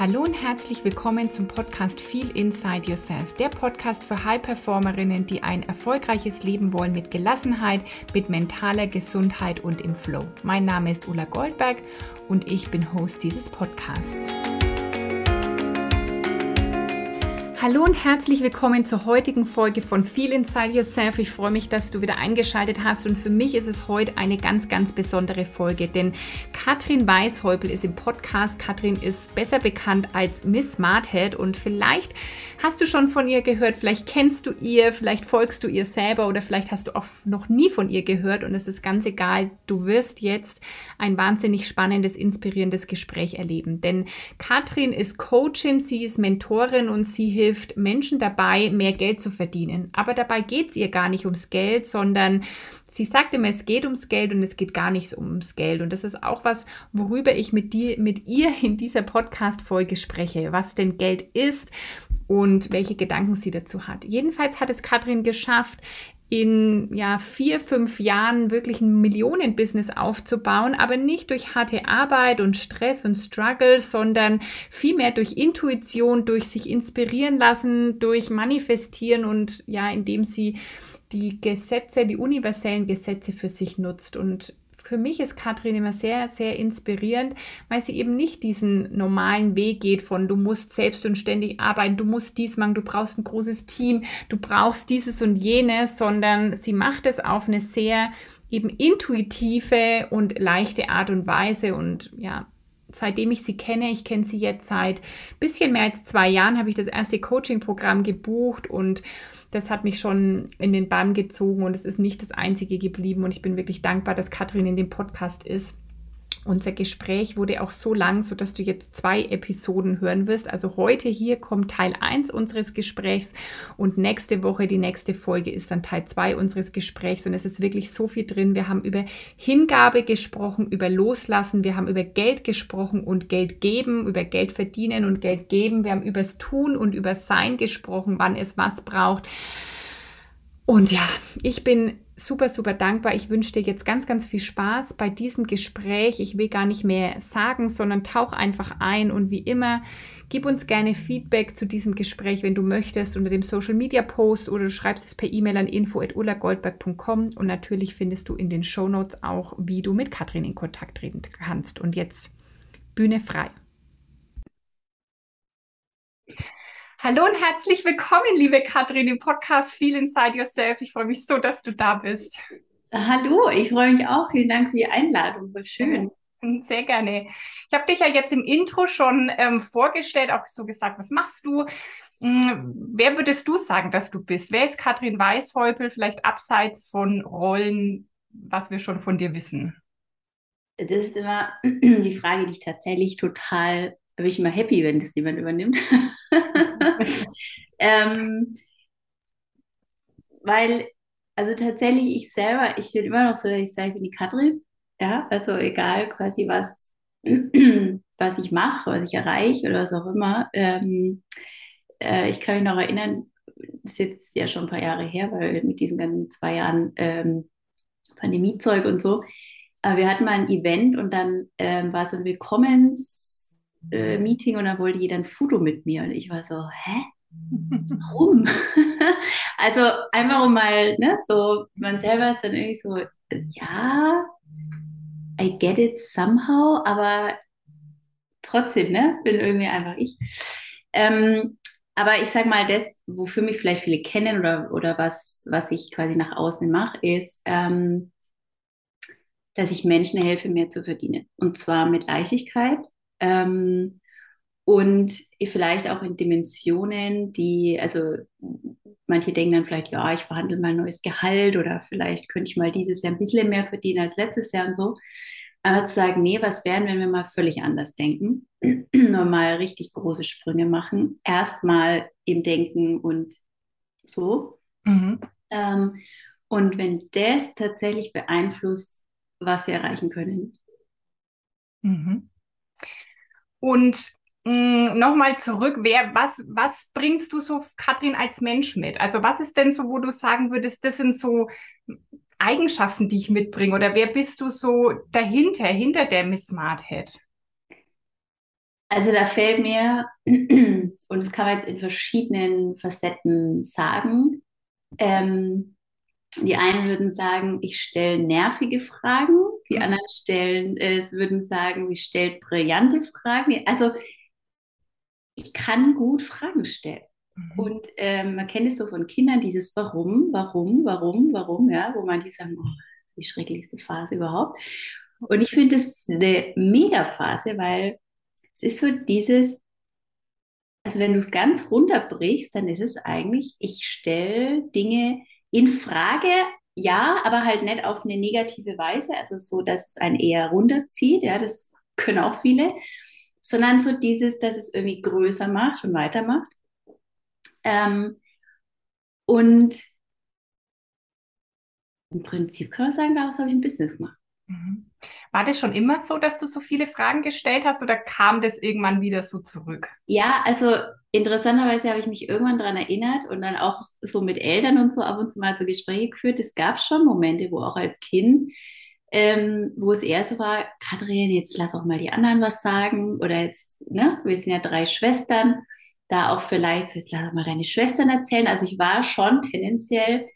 Hallo und herzlich willkommen zum Podcast Feel Inside Yourself, der Podcast für High-Performerinnen, die ein erfolgreiches Leben wollen mit Gelassenheit, mit mentaler Gesundheit und im Flow. Mein Name ist Ulla Goldberg und ich bin Host dieses Podcasts. Hallo und herzlich willkommen zur heutigen Folge von Feel Inside Yourself. Ich freue mich, dass du wieder eingeschaltet hast und für mich ist es heute eine ganz, ganz besondere Folge, denn Katrin Weishäupel ist im Podcast. Katrin ist besser bekannt als Miss Smarthead und vielleicht hast du schon von ihr gehört, vielleicht kennst du ihr, vielleicht folgst du ihr selber oder vielleicht hast du auch noch nie von ihr gehört und es ist ganz egal. Du wirst jetzt ein wahnsinnig spannendes, inspirierendes Gespräch erleben, denn Katrin ist Coachin, sie ist Mentorin und sie hilft hilft Menschen dabei, mehr Geld zu verdienen. Aber dabei geht es ihr gar nicht ums Geld, sondern sie sagt immer, es geht ums Geld und es geht gar nicht ums Geld. Und das ist auch was, worüber ich mit, dir, mit ihr in dieser Podcast-Folge spreche, was denn Geld ist und welche Gedanken sie dazu hat. Jedenfalls hat es Katrin geschafft, in ja, vier, fünf Jahren wirklich ein Millionenbusiness aufzubauen, aber nicht durch harte Arbeit und Stress und Struggle, sondern vielmehr durch Intuition, durch sich inspirieren lassen, durch Manifestieren und ja, indem sie die Gesetze, die universellen Gesetze für sich nutzt. Und für mich ist Katrin immer sehr, sehr inspirierend, weil sie eben nicht diesen normalen Weg geht von du musst selbst und ständig arbeiten, du musst dies machen, du brauchst ein großes Team, du brauchst dieses und jenes, sondern sie macht es auf eine sehr eben intuitive und leichte Art und Weise und ja, seitdem ich sie kenne, ich kenne sie jetzt seit bisschen mehr als zwei Jahren, habe ich das erste Coaching-Programm gebucht und das hat mich schon in den Bann gezogen und es ist nicht das einzige geblieben. Und ich bin wirklich dankbar, dass Katrin in dem Podcast ist. Unser Gespräch wurde auch so lang, sodass du jetzt zwei Episoden hören wirst. Also heute hier kommt Teil 1 unseres Gesprächs und nächste Woche die nächste Folge ist dann Teil 2 unseres Gesprächs. Und es ist wirklich so viel drin. Wir haben über Hingabe gesprochen, über Loslassen, wir haben über Geld gesprochen und Geld geben, über Geld verdienen und Geld geben. Wir haben über das Tun und über Sein gesprochen, wann es was braucht. Und ja, ich bin super, super dankbar. Ich wünsche dir jetzt ganz, ganz viel Spaß bei diesem Gespräch. Ich will gar nicht mehr sagen, sondern tauch einfach ein und wie immer, gib uns gerne Feedback zu diesem Gespräch, wenn du möchtest, unter dem Social Media Post oder du schreibst es per E-Mail an info.ullagoldberg.com und natürlich findest du in den Show Notes auch, wie du mit Katrin in Kontakt treten kannst. Und jetzt Bühne frei. Hallo und herzlich willkommen, liebe Katrin, im Podcast Feel Inside Yourself. Ich freue mich so, dass du da bist. Hallo, ich freue mich auch. Vielen Dank für die Einladung. Voll schön. Sehr gerne. Ich habe dich ja jetzt im Intro schon ähm, vorgestellt, auch so gesagt, was machst du? Hm, wer würdest du sagen, dass du bist? Wer ist Katrin Weißhäupel, vielleicht abseits von Rollen, was wir schon von dir wissen? Das ist immer die Frage, die ich tatsächlich total bin ich immer happy, wenn das jemand übernimmt. ähm, weil, also tatsächlich ich selber, ich bin immer noch so, dass ich sage, ich bin die Katrin. Ja, also egal quasi was, was ich mache, was ich erreiche oder was auch immer. Ähm, äh, ich kann mich noch erinnern, das ist jetzt ja schon ein paar Jahre her, weil mit diesen ganzen zwei Jahren ähm, Pandemiezeug und so. Aber wir hatten mal ein Event und dann ähm, war so ein Willkommens- äh, Meeting und dann wollte jeder ein Foto mit mir und ich war so, hä? Warum? also einfach um mal, ne, so, man selber ist dann irgendwie so, ja, I get it somehow, aber trotzdem, ne, bin irgendwie einfach ich. Ähm, aber ich sag mal, das, wofür mich vielleicht viele kennen oder, oder was, was ich quasi nach außen mache, ist, ähm, dass ich Menschen helfe, mehr zu verdienen. Und zwar mit Leichtigkeit, ähm, und vielleicht auch in Dimensionen, die, also manche denken dann vielleicht, ja, ich verhandle mal ein neues Gehalt oder vielleicht könnte ich mal dieses Jahr ein bisschen mehr verdienen als letztes Jahr und so. Aber zu sagen, nee, was wären, wenn wir mal völlig anders denken, nur mal richtig große Sprünge machen, erstmal im Denken und so. Mhm. Ähm, und wenn das tatsächlich beeinflusst, was wir erreichen können. Mhm. Und mm, nochmal zurück, wer, was, was bringst du so, Katrin, als Mensch mit? Also was ist denn so, wo du sagen würdest, das sind so Eigenschaften, die ich mitbringe? Oder wer bist du so dahinter, hinter der Miss Smarthead? Also da fällt mir, und das kann man jetzt in verschiedenen Facetten sagen, ähm, die einen würden sagen, ich stelle nervige Fragen, die mhm. anderen stellen, äh, würden sagen, ich stelle brillante Fragen. Also ich kann gut Fragen stellen. Mhm. Und ähm, man kennt es so von Kindern, dieses Warum, Warum, Warum, Warum, ja, wo manche sagen, oh, die schrecklichste Phase überhaupt. Und ich finde es eine Mega-Phase, weil es ist so dieses, also wenn du es ganz runterbrichst, dann ist es eigentlich, ich stelle Dinge in Frage, ja, aber halt nicht auf eine negative Weise, also so, dass es einen eher runterzieht, ja, das können auch viele, sondern so dieses, dass es irgendwie größer macht und weitermacht. Ähm, und im Prinzip kann man sagen, daraus habe ich ein Business gemacht. Mhm. War das schon immer so, dass du so viele Fragen gestellt hast oder kam das irgendwann wieder so zurück? Ja, also interessanterweise habe ich mich irgendwann daran erinnert und dann auch so mit Eltern und so ab und zu mal so Gespräche geführt. Es gab schon Momente, wo auch als Kind, ähm, wo es eher so war, Katrin, jetzt lass auch mal die anderen was sagen oder jetzt, ne, wir sind ja drei Schwestern, da auch vielleicht, jetzt lass auch mal deine Schwestern erzählen. Also ich war schon tendenziell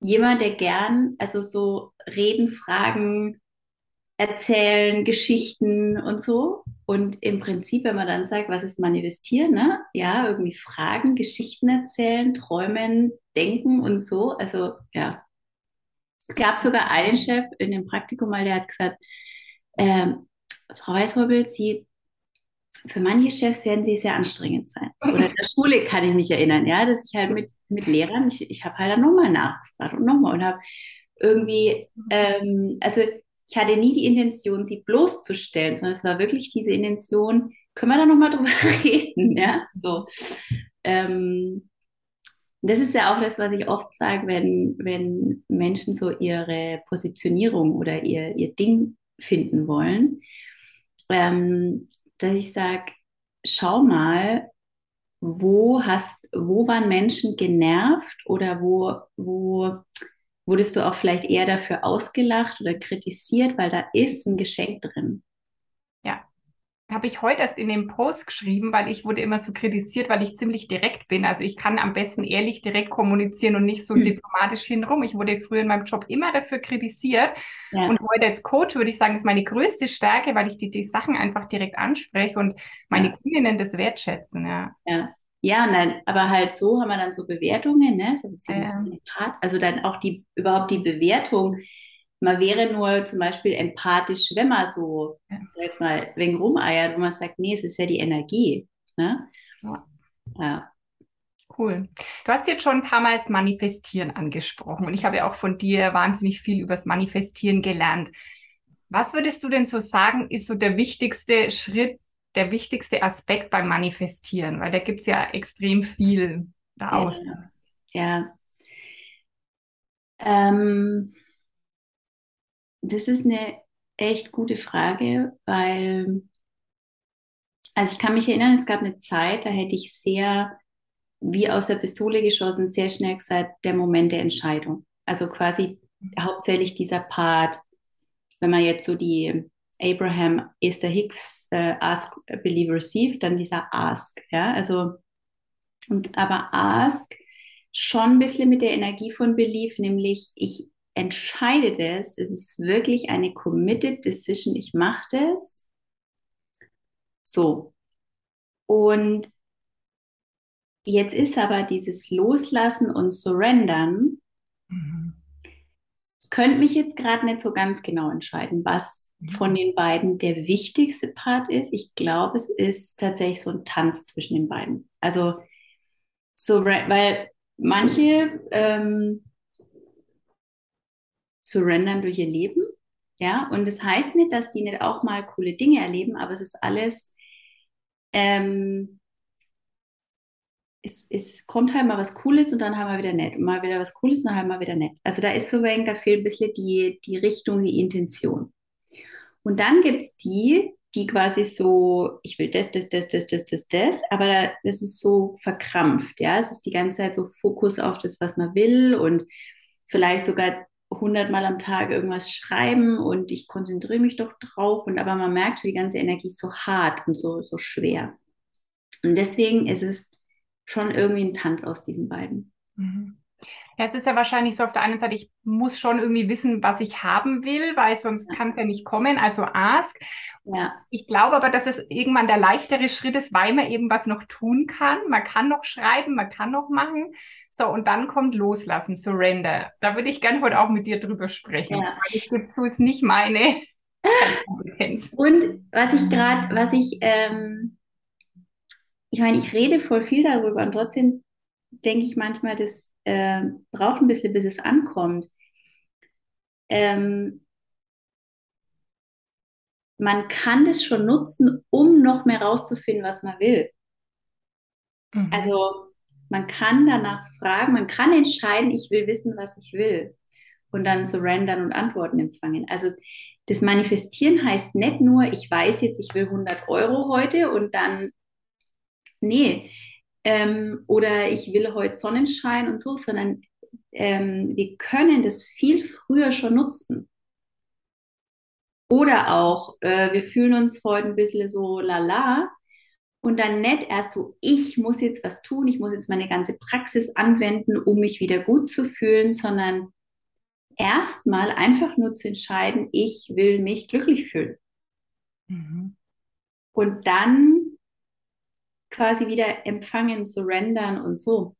jemand, der gern, also so Reden, Fragen, erzählen, Geschichten und so. Und im Prinzip, wenn man dann sagt, was ist manifestieren, ne? Ja, irgendwie Fragen, Geschichten erzählen, träumen, denken und so. Also ja. Es gab sogar einen Chef in dem Praktikum mal, der hat gesagt, ähm, Frau Weißhobbel, Sie, für manche Chefs werden Sie sehr anstrengend sein. Oder in der Schule kann ich mich erinnern, ja, dass ich halt mit, mit Lehrern, ich, ich habe halt dann nochmal nachgefragt und nochmal und habe irgendwie, ähm, also ich hatte nie die Intention, sie bloßzustellen, sondern es war wirklich diese Intention, können wir da nochmal drüber reden, ja, so. Ähm, das ist ja auch das, was ich oft sage, wenn, wenn Menschen so ihre Positionierung oder ihr, ihr Ding finden wollen, ähm, dass ich sage, schau mal, wo hast, wo waren Menschen genervt oder wo, wo Wurdest du auch vielleicht eher dafür ausgelacht oder kritisiert, weil da ist ein Geschenk drin? Ja, habe ich heute erst in dem Post geschrieben, weil ich wurde immer so kritisiert, weil ich ziemlich direkt bin. Also ich kann am besten ehrlich direkt kommunizieren und nicht so hm. diplomatisch hinrum. Ich wurde früher in meinem Job immer dafür kritisiert. Ja. Und heute als Coach würde ich sagen, ist meine größte Stärke, weil ich die, die Sachen einfach direkt anspreche und meine ja. Kundinnen das wertschätzen. Ja. ja. Ja, nein, aber halt so haben wir dann so Bewertungen, ne? Also dann auch die, überhaupt die Bewertung. Man wäre nur zum Beispiel empathisch, wenn man so, ja. sag jetzt mal, wegen rumeiert, wo man sagt, nee, es ist ja die Energie. Ne? Ja. ja. Cool. Du hast jetzt schon ein paar Mal das Manifestieren angesprochen und ich habe ja auch von dir wahnsinnig viel über das Manifestieren gelernt. Was würdest du denn so sagen, ist so der wichtigste Schritt, der wichtigste Aspekt beim Manifestieren, weil da gibt es ja extrem viel da außen. Ja. ja. Ähm, das ist eine echt gute Frage, weil, also ich kann mich erinnern, es gab eine Zeit, da hätte ich sehr, wie aus der Pistole geschossen, sehr schnell gesagt, der Moment der Entscheidung. Also quasi hauptsächlich dieser Part, wenn man jetzt so die Abraham Esther Hicks äh, Ask, Believe, Receive, dann dieser Ask. Ja, also, und aber Ask schon ein bisschen mit der Energie von Belief, nämlich ich entscheide das, es ist wirklich eine committed decision, ich mache das. So. Und jetzt ist aber dieses Loslassen und Surrendern. Mhm. Ich könnte mich jetzt gerade nicht so ganz genau entscheiden, was von den beiden der wichtigste Part ist. Ich glaube, es ist tatsächlich so ein Tanz zwischen den beiden. Also so, weil manche ähm, surrendern durch ihr Leben, ja, und das heißt nicht, dass die nicht auch mal coole Dinge erleben, aber es ist alles, ähm, es, es kommt halt mal was Cooles und dann haben wir wieder nett und mal wieder was Cooles und dann haben wir wieder nett. Also da ist so wenig, da fehlt ein bisschen die, die Richtung, die Intention. Und dann gibt es die, die quasi so, ich will das, das, das, das, das, das, das, aber das ist so verkrampft, ja. Es ist die ganze Zeit so Fokus auf das, was man will und vielleicht sogar hundertmal am Tag irgendwas schreiben und ich konzentriere mich doch drauf. Und aber man merkt, die ganze Energie ist so hart und so, so schwer. Und deswegen ist es schon irgendwie ein Tanz aus diesen beiden. Mhm. Ja, es ist ja wahrscheinlich so auf der einen Seite, ich muss schon irgendwie wissen, was ich haben will, weil sonst kann es ja nicht kommen, also ask. Ja. Ich glaube aber, dass es irgendwann der leichtere Schritt ist, weil man eben was noch tun kann. Man kann noch schreiben, man kann noch machen. So, und dann kommt Loslassen, Surrender. Da würde ich gerne heute auch mit dir drüber sprechen, ja. weil ich gebe zu, ist nicht meine Kompetenz. Und was ich gerade, was ich, ähm, ich meine, ich rede voll viel darüber und trotzdem denke ich manchmal, das äh, braucht ein bisschen, bis es ankommt. Ähm, man kann das schon nutzen, um noch mehr rauszufinden, was man will. Mhm. Also man kann danach fragen, man kann entscheiden, ich will wissen, was ich will. Und dann surrendern und Antworten empfangen. Also das Manifestieren heißt nicht nur, ich weiß jetzt, ich will 100 Euro heute und dann, nee, ähm, oder ich will heute Sonnenschein und so, sondern ähm, wir können das viel früher schon nutzen. Oder auch, äh, wir fühlen uns heute ein bisschen so lala und dann nicht erst so, ich muss jetzt was tun, ich muss jetzt meine ganze Praxis anwenden, um mich wieder gut zu fühlen, sondern erstmal einfach nur zu entscheiden, ich will mich glücklich fühlen. Mhm. Und dann quasi wieder empfangen, surrendern und so.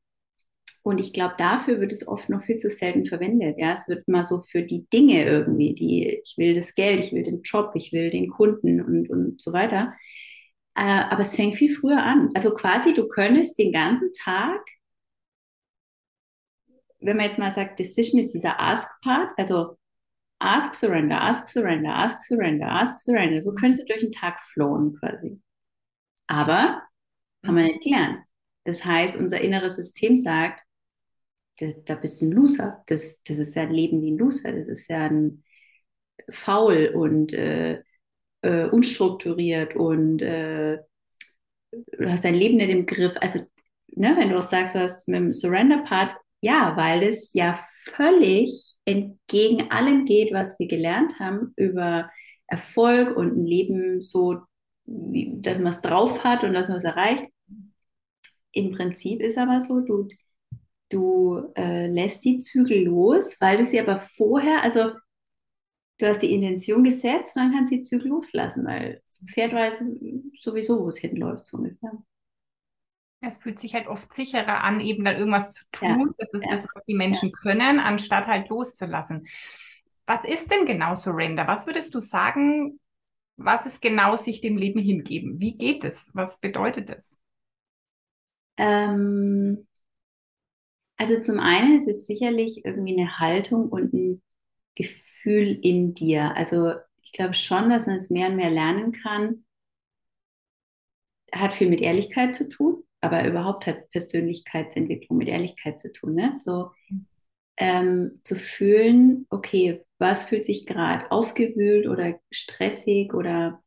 Und ich glaube, dafür wird es oft noch viel zu selten verwendet. Ja, es wird mal so für die Dinge irgendwie, die ich will das Geld, ich will den Job, ich will den Kunden und, und so weiter. Äh, aber es fängt viel früher an. Also quasi, du könntest den ganzen Tag, wenn man jetzt mal sagt, Decision ist dieser Ask-Part, also Ask, Surrender, Ask, Surrender, Ask, Surrender, Ask, Surrender. So könntest du durch den Tag flowen quasi. Aber kann man nicht lernen. Das heißt, unser inneres System sagt, da, da bist du ein Loser. Das, das ist ja ein Leben wie ein Loser. Das ist ja ein faul und äh, äh, unstrukturiert und äh, du hast dein Leben nicht im Griff. Also, ne, wenn du auch sagst, du hast mit dem Surrender-Part, ja, weil es ja völlig entgegen allem geht, was wir gelernt haben über Erfolg und ein Leben so wie, dass man es drauf hat und dass man es erreicht. Im Prinzip ist aber so, du, du äh, lässt die Zügel los, weil du sie aber vorher, also du hast die Intention gesetzt und dann kannst du die Zügel loslassen, weil zum Pferd weiß sowieso, wo es hinläuft, so ungefähr. Es fühlt sich halt oft sicherer an, eben dann irgendwas zu tun. Ja, das ist ja, das, was die Menschen ja. können, anstatt halt loszulassen. Was ist denn genau Surrender? Was würdest du sagen, was ist genau sich dem Leben hingeben? Wie geht es? Was bedeutet es? Ähm, also zum einen ist es sicherlich irgendwie eine Haltung und ein Gefühl in dir. Also ich glaube schon, dass man es mehr und mehr lernen kann. Hat viel mit Ehrlichkeit zu tun, aber überhaupt hat Persönlichkeitsentwicklung mit Ehrlichkeit zu tun. Ne? So ähm, zu fühlen, okay, was fühlt sich gerade aufgewühlt oder stressig oder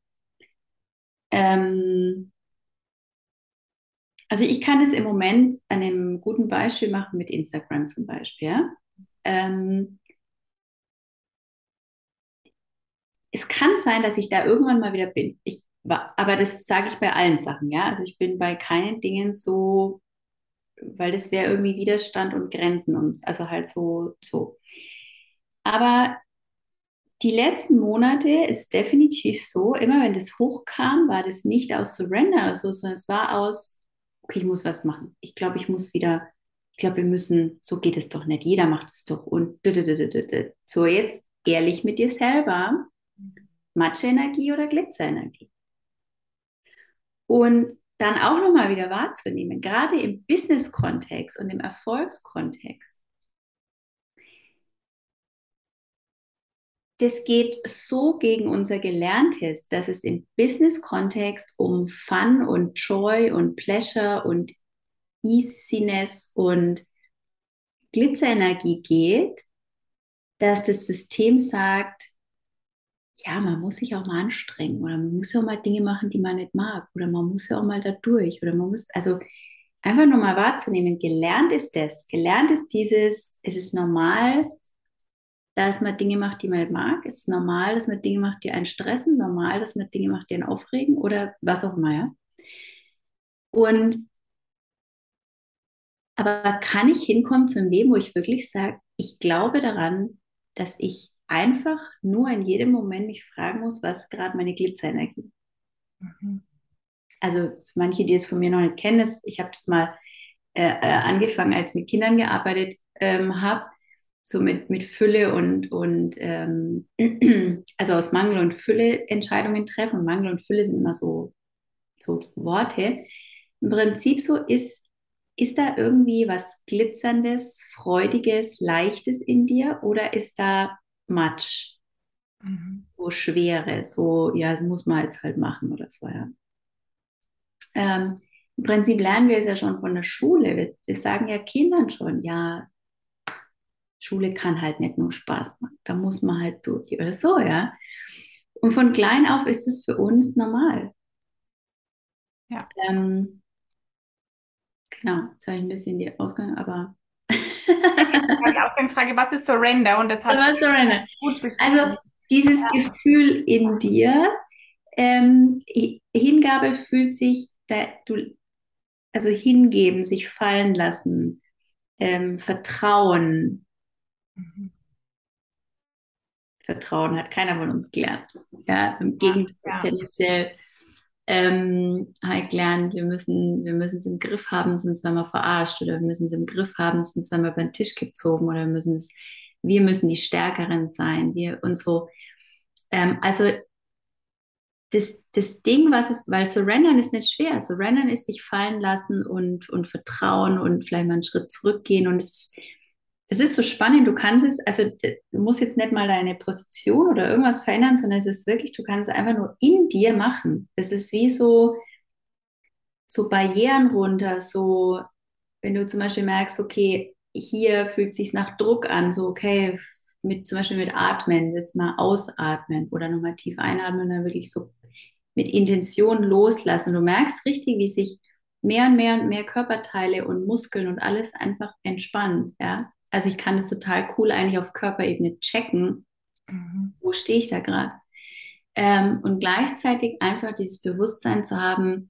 ähm, also ich kann es im Moment an einem guten Beispiel machen mit Instagram zum Beispiel. Ähm, es kann sein, dass ich da irgendwann mal wieder bin. Ich aber das sage ich bei allen Sachen, ja. Also ich bin bei keinen Dingen so, weil das wäre irgendwie Widerstand und Grenzen und also halt so, so. Aber die letzten Monate ist definitiv so, immer wenn das hochkam, war das nicht aus Surrender oder so, sondern es war aus, okay, ich muss was machen. Ich glaube, ich muss wieder, ich glaube, wir müssen, so geht es doch nicht, jeder macht es doch. Und so jetzt ehrlich mit dir selber, Matscheenergie oder Glitzerenergie. Und dann auch nochmal wieder wahrzunehmen, gerade im Business-Kontext und im Erfolgskontext. das geht so gegen unser Gelerntes, dass es im Business-Kontext um Fun und Joy und Pleasure und Easiness und Glitzerenergie geht, dass das System sagt, ja, man muss sich auch mal anstrengen oder man muss ja auch mal Dinge machen, die man nicht mag oder man muss ja auch mal da durch oder man muss, also einfach nur mal wahrzunehmen, gelernt ist das, gelernt ist dieses, es ist normal, dass man Dinge macht, die man mag. Es ist normal, dass man Dinge macht, die einen stressen. Normal, dass man Dinge macht, die einen aufregen oder was auch immer. Ja? Und aber kann ich hinkommen zu einem Leben, wo ich wirklich sage, ich glaube daran, dass ich einfach nur in jedem Moment mich fragen muss, was gerade meine Glitzerenergie. Mhm. Also für manche, die es von mir noch nicht kennen, ist, ich habe das mal äh, äh, angefangen, als ich mit Kindern gearbeitet ähm, habe, so mit, mit Fülle und, und ähm, also aus Mangel und Fülle Entscheidungen treffen. Und Mangel und Fülle sind immer so, so Worte. Im Prinzip so ist, ist da irgendwie was Glitzerndes, Freudiges, Leichtes in dir oder ist da Matsch? Mhm. So Schwere, so, ja, das muss man jetzt halt machen oder so, ja. Ähm, Im Prinzip lernen wir es ja schon von der Schule. Wir, wir sagen ja Kindern schon, ja, Schule kann halt nicht nur Spaß machen. Da muss man halt durch oder so, ja. Und von klein auf ist es für uns normal. Ja. Ähm, genau, jetzt habe ich ein bisschen die Ausgang, aber. die Ausgangsfrage, was ist Surrender? Und das hat Surrender? Gut also dieses ja. Gefühl in dir, ähm, Hingabe fühlt sich, da, du, also hingeben, sich fallen lassen, ähm, Vertrauen, Mhm. Vertrauen hat keiner von uns gelernt. Ja, im Gegenteil, ja. tendenziell ähm, halt gelernt, wir müssen, wir müssen es im Griff haben, sonst werden wir verarscht oder wir müssen es im Griff haben, sonst werden wir beim Tisch gezogen oder wir müssen es, wir müssen die Stärkeren sein, wir und so. Ähm, also das, das Ding, was ist, weil Surrendern ist nicht schwer. Surrendern ist sich fallen lassen und, und vertrauen und vielleicht mal einen Schritt zurückgehen und es ist es ist so spannend, du kannst es, also du musst jetzt nicht mal deine Position oder irgendwas verändern, sondern es ist wirklich, du kannst es einfach nur in dir machen. Es ist wie so, so Barrieren runter, so, wenn du zum Beispiel merkst, okay, hier fühlt es sich nach Druck an, so, okay, mit, zum Beispiel mit Atmen, das mal ausatmen oder nochmal tief einatmen und dann wirklich so mit Intention loslassen. du merkst richtig, wie sich mehr und mehr und mehr Körperteile und Muskeln und alles einfach entspannt, ja. Also ich kann das total cool eigentlich auf Körperebene checken, mhm. wo stehe ich da gerade. Ähm, und gleichzeitig einfach dieses Bewusstsein zu haben,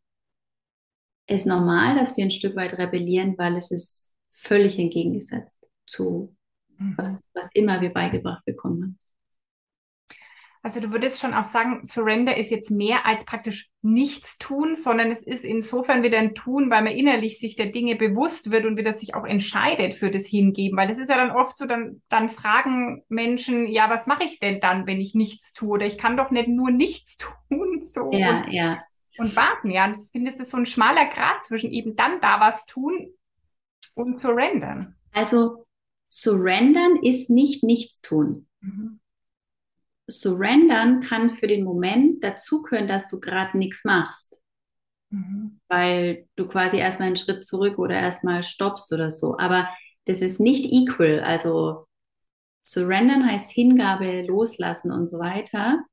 ist normal, dass wir ein Stück weit rebellieren, weil es ist völlig entgegengesetzt zu mhm. was, was immer wir beigebracht bekommen haben. Also du würdest schon auch sagen, Surrender ist jetzt mehr als praktisch nichts tun, sondern es ist insofern wieder ein Tun, weil man innerlich sich der Dinge bewusst wird und wieder sich auch entscheidet für das Hingeben. Weil das ist ja dann oft so, dann, dann fragen Menschen, ja, was mache ich denn dann, wenn ich nichts tue? Oder ich kann doch nicht nur nichts tun. So ja, und, ja. Und warten, ja. Und ich finde, es ist so ein schmaler Grad zwischen eben dann da was tun und surrendern. Also surrendern ist nicht nichts tun. Mhm surrendern kann für den Moment dazu können, dass du gerade nichts machst. Mhm. Weil du quasi erstmal einen Schritt zurück oder erstmal stoppst oder so. Aber das ist nicht equal. Also surrendern heißt Hingabe, loslassen und so weiter.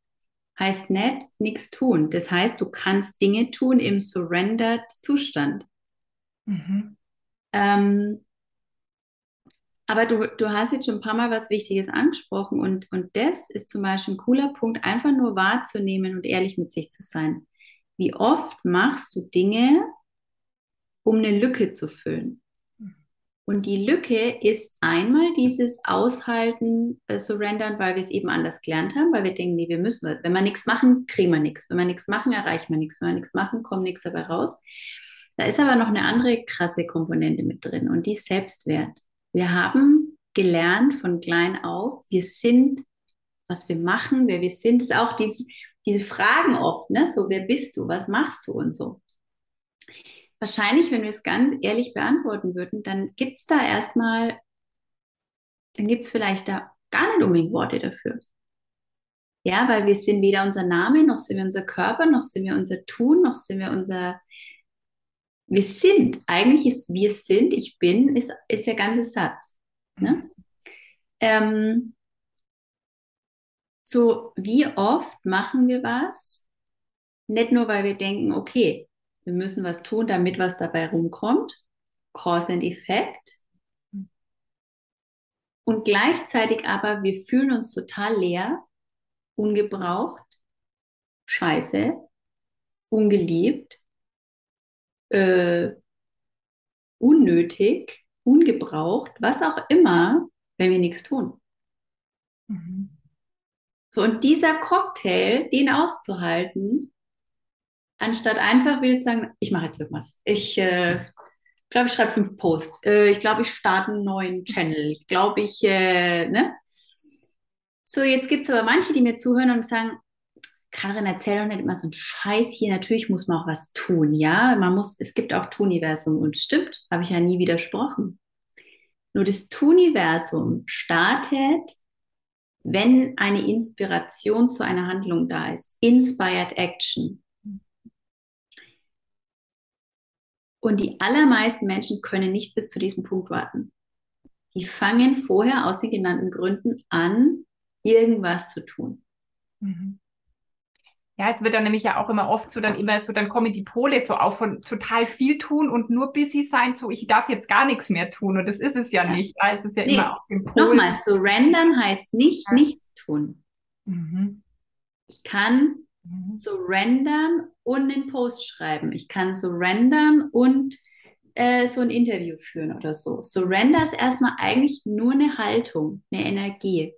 Heißt nicht nichts tun. Das heißt, du kannst Dinge tun im surrendered Zustand. Mhm. Ähm, aber du, du hast jetzt schon ein paar Mal was Wichtiges angesprochen und, und das ist zum Beispiel ein cooler Punkt, einfach nur wahrzunehmen und ehrlich mit sich zu sein. Wie oft machst du Dinge, um eine Lücke zu füllen? Und die Lücke ist einmal dieses Aushalten, äh, Surrendern, weil wir es eben anders gelernt haben, weil wir denken, nee, wir müssen, wenn wir nichts machen, kriegen wir nichts. Wenn wir nichts machen, erreichen wir nichts. Wenn wir nichts machen, kommt nichts dabei raus. Da ist aber noch eine andere krasse Komponente mit drin und die ist Selbstwert. Wir haben gelernt von klein auf, wir sind, was wir machen, wer wir sind, ist auch diese, diese Fragen oft, ne? So, wer bist du, was machst du und so. Wahrscheinlich, wenn wir es ganz ehrlich beantworten würden, dann gibt es da erstmal, dann gibt es vielleicht da gar nicht unbedingt Worte dafür. Ja, weil wir sind weder unser Name, noch sind wir unser Körper, noch sind wir unser Tun, noch sind wir unser, wir sind, eigentlich ist wir sind, ich bin, ist, ist der ganze Satz. Ne? Ähm, so, wie oft machen wir was? Nicht nur, weil wir denken, okay, wir müssen was tun, damit was dabei rumkommt. Cause and Effect. Und gleichzeitig aber, wir fühlen uns total leer, ungebraucht, scheiße, ungeliebt, äh, unnötig, ungebraucht, was auch immer, wenn wir nichts tun. Mhm. So, und dieser Cocktail, den auszuhalten, anstatt einfach wieder zu sagen, ich mache jetzt irgendwas. Ich äh, glaube, ich schreibe fünf Posts. Äh, ich glaube, ich starte einen neuen Channel. Ich glaube, ich, äh, ne? So, jetzt gibt es aber manche, die mir zuhören und sagen, Karin, erzähl doch nicht immer so einen Scheiß hier. Natürlich muss man auch was tun, ja. Man muss, es gibt auch Tuniversum und stimmt, habe ich ja nie widersprochen. Nur das Tuniversum startet, wenn eine Inspiration zu einer Handlung da ist. Inspired Action. Und die allermeisten Menschen können nicht bis zu diesem Punkt warten. Die fangen vorher aus den genannten Gründen an, irgendwas zu tun. Mhm. Ja, es wird dann nämlich ja auch immer oft so, dann immer so, dann kommen die Pole so auf von total viel tun und nur busy sein, so ich darf jetzt gar nichts mehr tun. Und das ist es ja, ja. nicht. Ja, es ist ja nee. immer auch im Pol. Nochmal, surrendern heißt nicht ja. nichts tun. Mhm. Ich kann mhm. surrendern und einen Post schreiben. Ich kann surrendern und äh, so ein Interview führen oder so. Surrender ist erstmal eigentlich nur eine Haltung, eine Energie.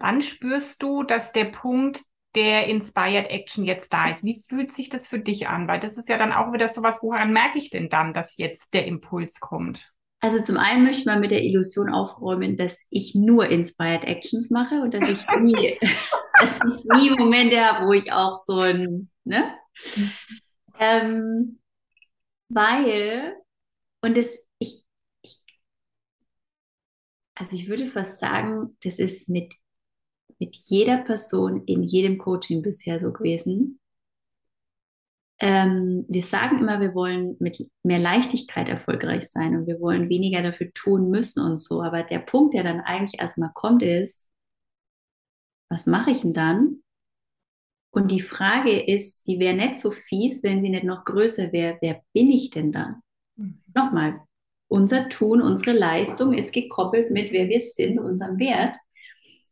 Wann spürst du, dass der Punkt der Inspired Action jetzt da ist? Wie fühlt sich das für dich an? Weil das ist ja dann auch wieder sowas, woran merke ich denn dann, dass jetzt der Impuls kommt? Also zum einen möchte man mit der Illusion aufräumen, dass ich nur Inspired Actions mache und dass ich nie, dass ich nie Momente habe, wo ich auch so ein, ne? Ähm, weil, und das, ich, ich, also ich würde fast sagen, das ist mit mit jeder Person in jedem Coaching bisher so gewesen. Ähm, wir sagen immer, wir wollen mit mehr Leichtigkeit erfolgreich sein und wir wollen weniger dafür tun müssen und so. Aber der Punkt, der dann eigentlich erstmal kommt, ist, was mache ich denn dann? Und die Frage ist, die wäre nicht so fies, wenn sie nicht noch größer wäre. Wer bin ich denn dann? Mhm. Nochmal, unser Tun, unsere Leistung ist gekoppelt mit, wer wir sind, unserem Wert.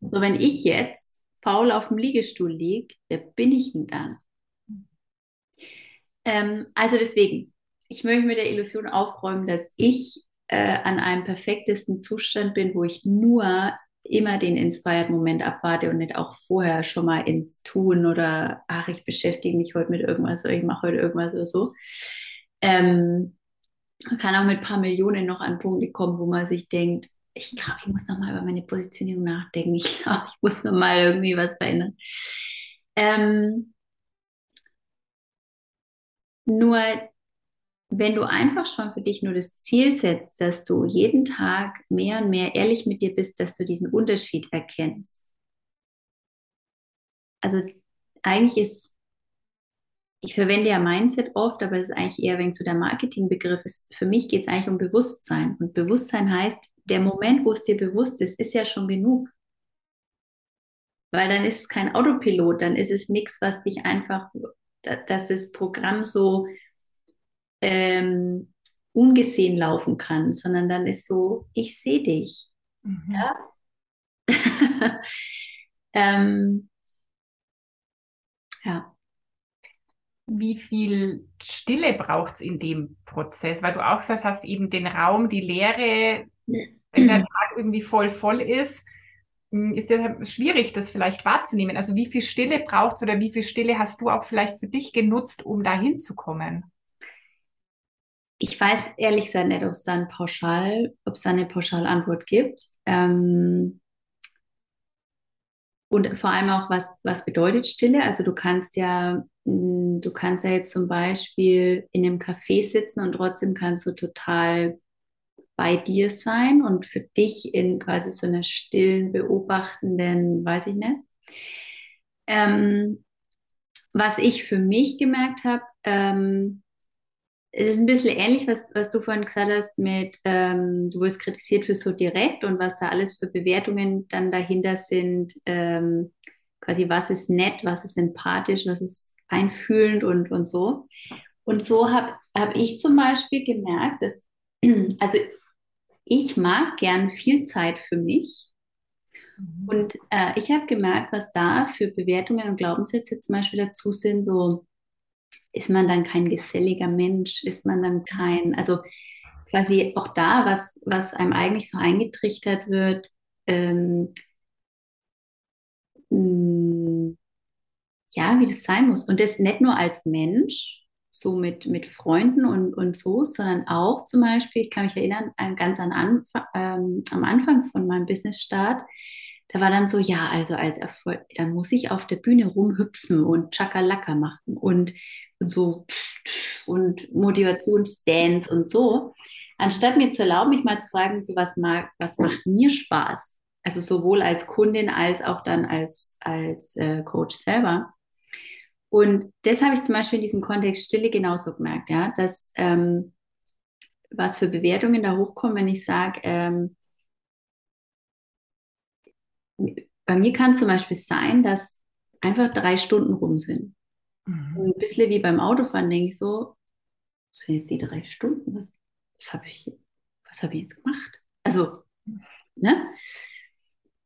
So, wenn ich jetzt faul auf dem Liegestuhl liege, wer bin ich denn dann? Ähm, also deswegen, ich möchte mit der Illusion aufräumen, dass ich äh, an einem perfektesten Zustand bin, wo ich nur immer den inspired Moment abwarte und nicht auch vorher schon mal ins Tun oder ach, ich beschäftige mich heute mit irgendwas oder ich mache heute irgendwas oder so. Ähm, man kann auch mit ein paar Millionen noch an Punkte kommen, wo man sich denkt, ich glaube, ich muss noch mal über meine Positionierung nachdenken. Ich glaube, ich muss noch mal irgendwie was verändern. Ähm, nur wenn du einfach schon für dich nur das Ziel setzt, dass du jeden Tag mehr und mehr ehrlich mit dir bist, dass du diesen Unterschied erkennst. Also eigentlich ist, ich verwende ja Mindset oft, aber das ist eigentlich eher wenn zu der Marketingbegriff. Ist, für mich geht es eigentlich um Bewusstsein. Und Bewusstsein heißt, der Moment, wo es dir bewusst ist, ist ja schon genug. Weil dann ist es kein Autopilot, dann ist es nichts, was dich einfach, dass das Programm so ähm, ungesehen laufen kann, sondern dann ist so, ich sehe dich. Mhm. Ja? ähm, ja. Wie viel Stille braucht es in dem Prozess? Weil du auch gesagt hast, eben den Raum, die Leere, wenn der Tag irgendwie voll voll ist, hm, ist ja schwierig, das vielleicht wahrzunehmen. Also wie viel Stille braucht es oder wie viel Stille hast du auch vielleicht für dich genutzt, um da hinzukommen? Ich weiß ehrlich gesagt nicht, ob es da, ein Pauschal, ob es eine Pauschalantwort gibt. Ähm, und vor allem auch, was, was bedeutet Stille? Also du kannst ja, hm, du kannst ja jetzt zum Beispiel in einem Café sitzen und trotzdem kannst du total bei dir sein und für dich in quasi so einer stillen, beobachtenden, weiß ich nicht. Ähm, was ich für mich gemerkt habe, ähm, es ist ein bisschen ähnlich, was, was du vorhin gesagt hast, mit ähm, du wirst kritisiert für so direkt und was da alles für Bewertungen dann dahinter sind, ähm, quasi was ist nett, was ist sympathisch, was ist einfühlend und, und so. Und so habe hab ich zum Beispiel gemerkt, dass, also ich mag gern viel Zeit für mich. Mhm. Und äh, ich habe gemerkt, was da für Bewertungen und Glaubenssätze zum Beispiel dazu sind, so ist man dann kein geselliger Mensch, ist man dann kein, also quasi auch da, was, was einem eigentlich so eingetrichtert wird, ähm, mh, ja, wie das sein muss. Und das nicht nur als Mensch, so mit, mit Freunden und, und so, sondern auch zum Beispiel, ich kann mich erinnern, an, ganz an Anfang, ähm, am Anfang von meinem Business-Start, da war dann so, ja, also als Erfolg, dann muss ich auf der Bühne rumhüpfen und Chakalaka machen und, und so und Motivationsdance und so, anstatt mir zu erlauben, mich mal zu fragen, so was mag, was macht mir Spaß? Also sowohl als Kundin als auch dann als, als äh, Coach selber. Und das habe ich zum Beispiel in diesem Kontext Stille genauso gemerkt, ja, dass ähm, was für Bewertungen da hochkommen, wenn ich sage, ähm, bei mir kann zum Beispiel sein, dass einfach drei Stunden rum sind. Mhm. Und ein bisschen wie beim Autofahren denke ich so, was sind jetzt die drei Stunden? Was, was habe ich, was habe ich jetzt gemacht? Also, ne?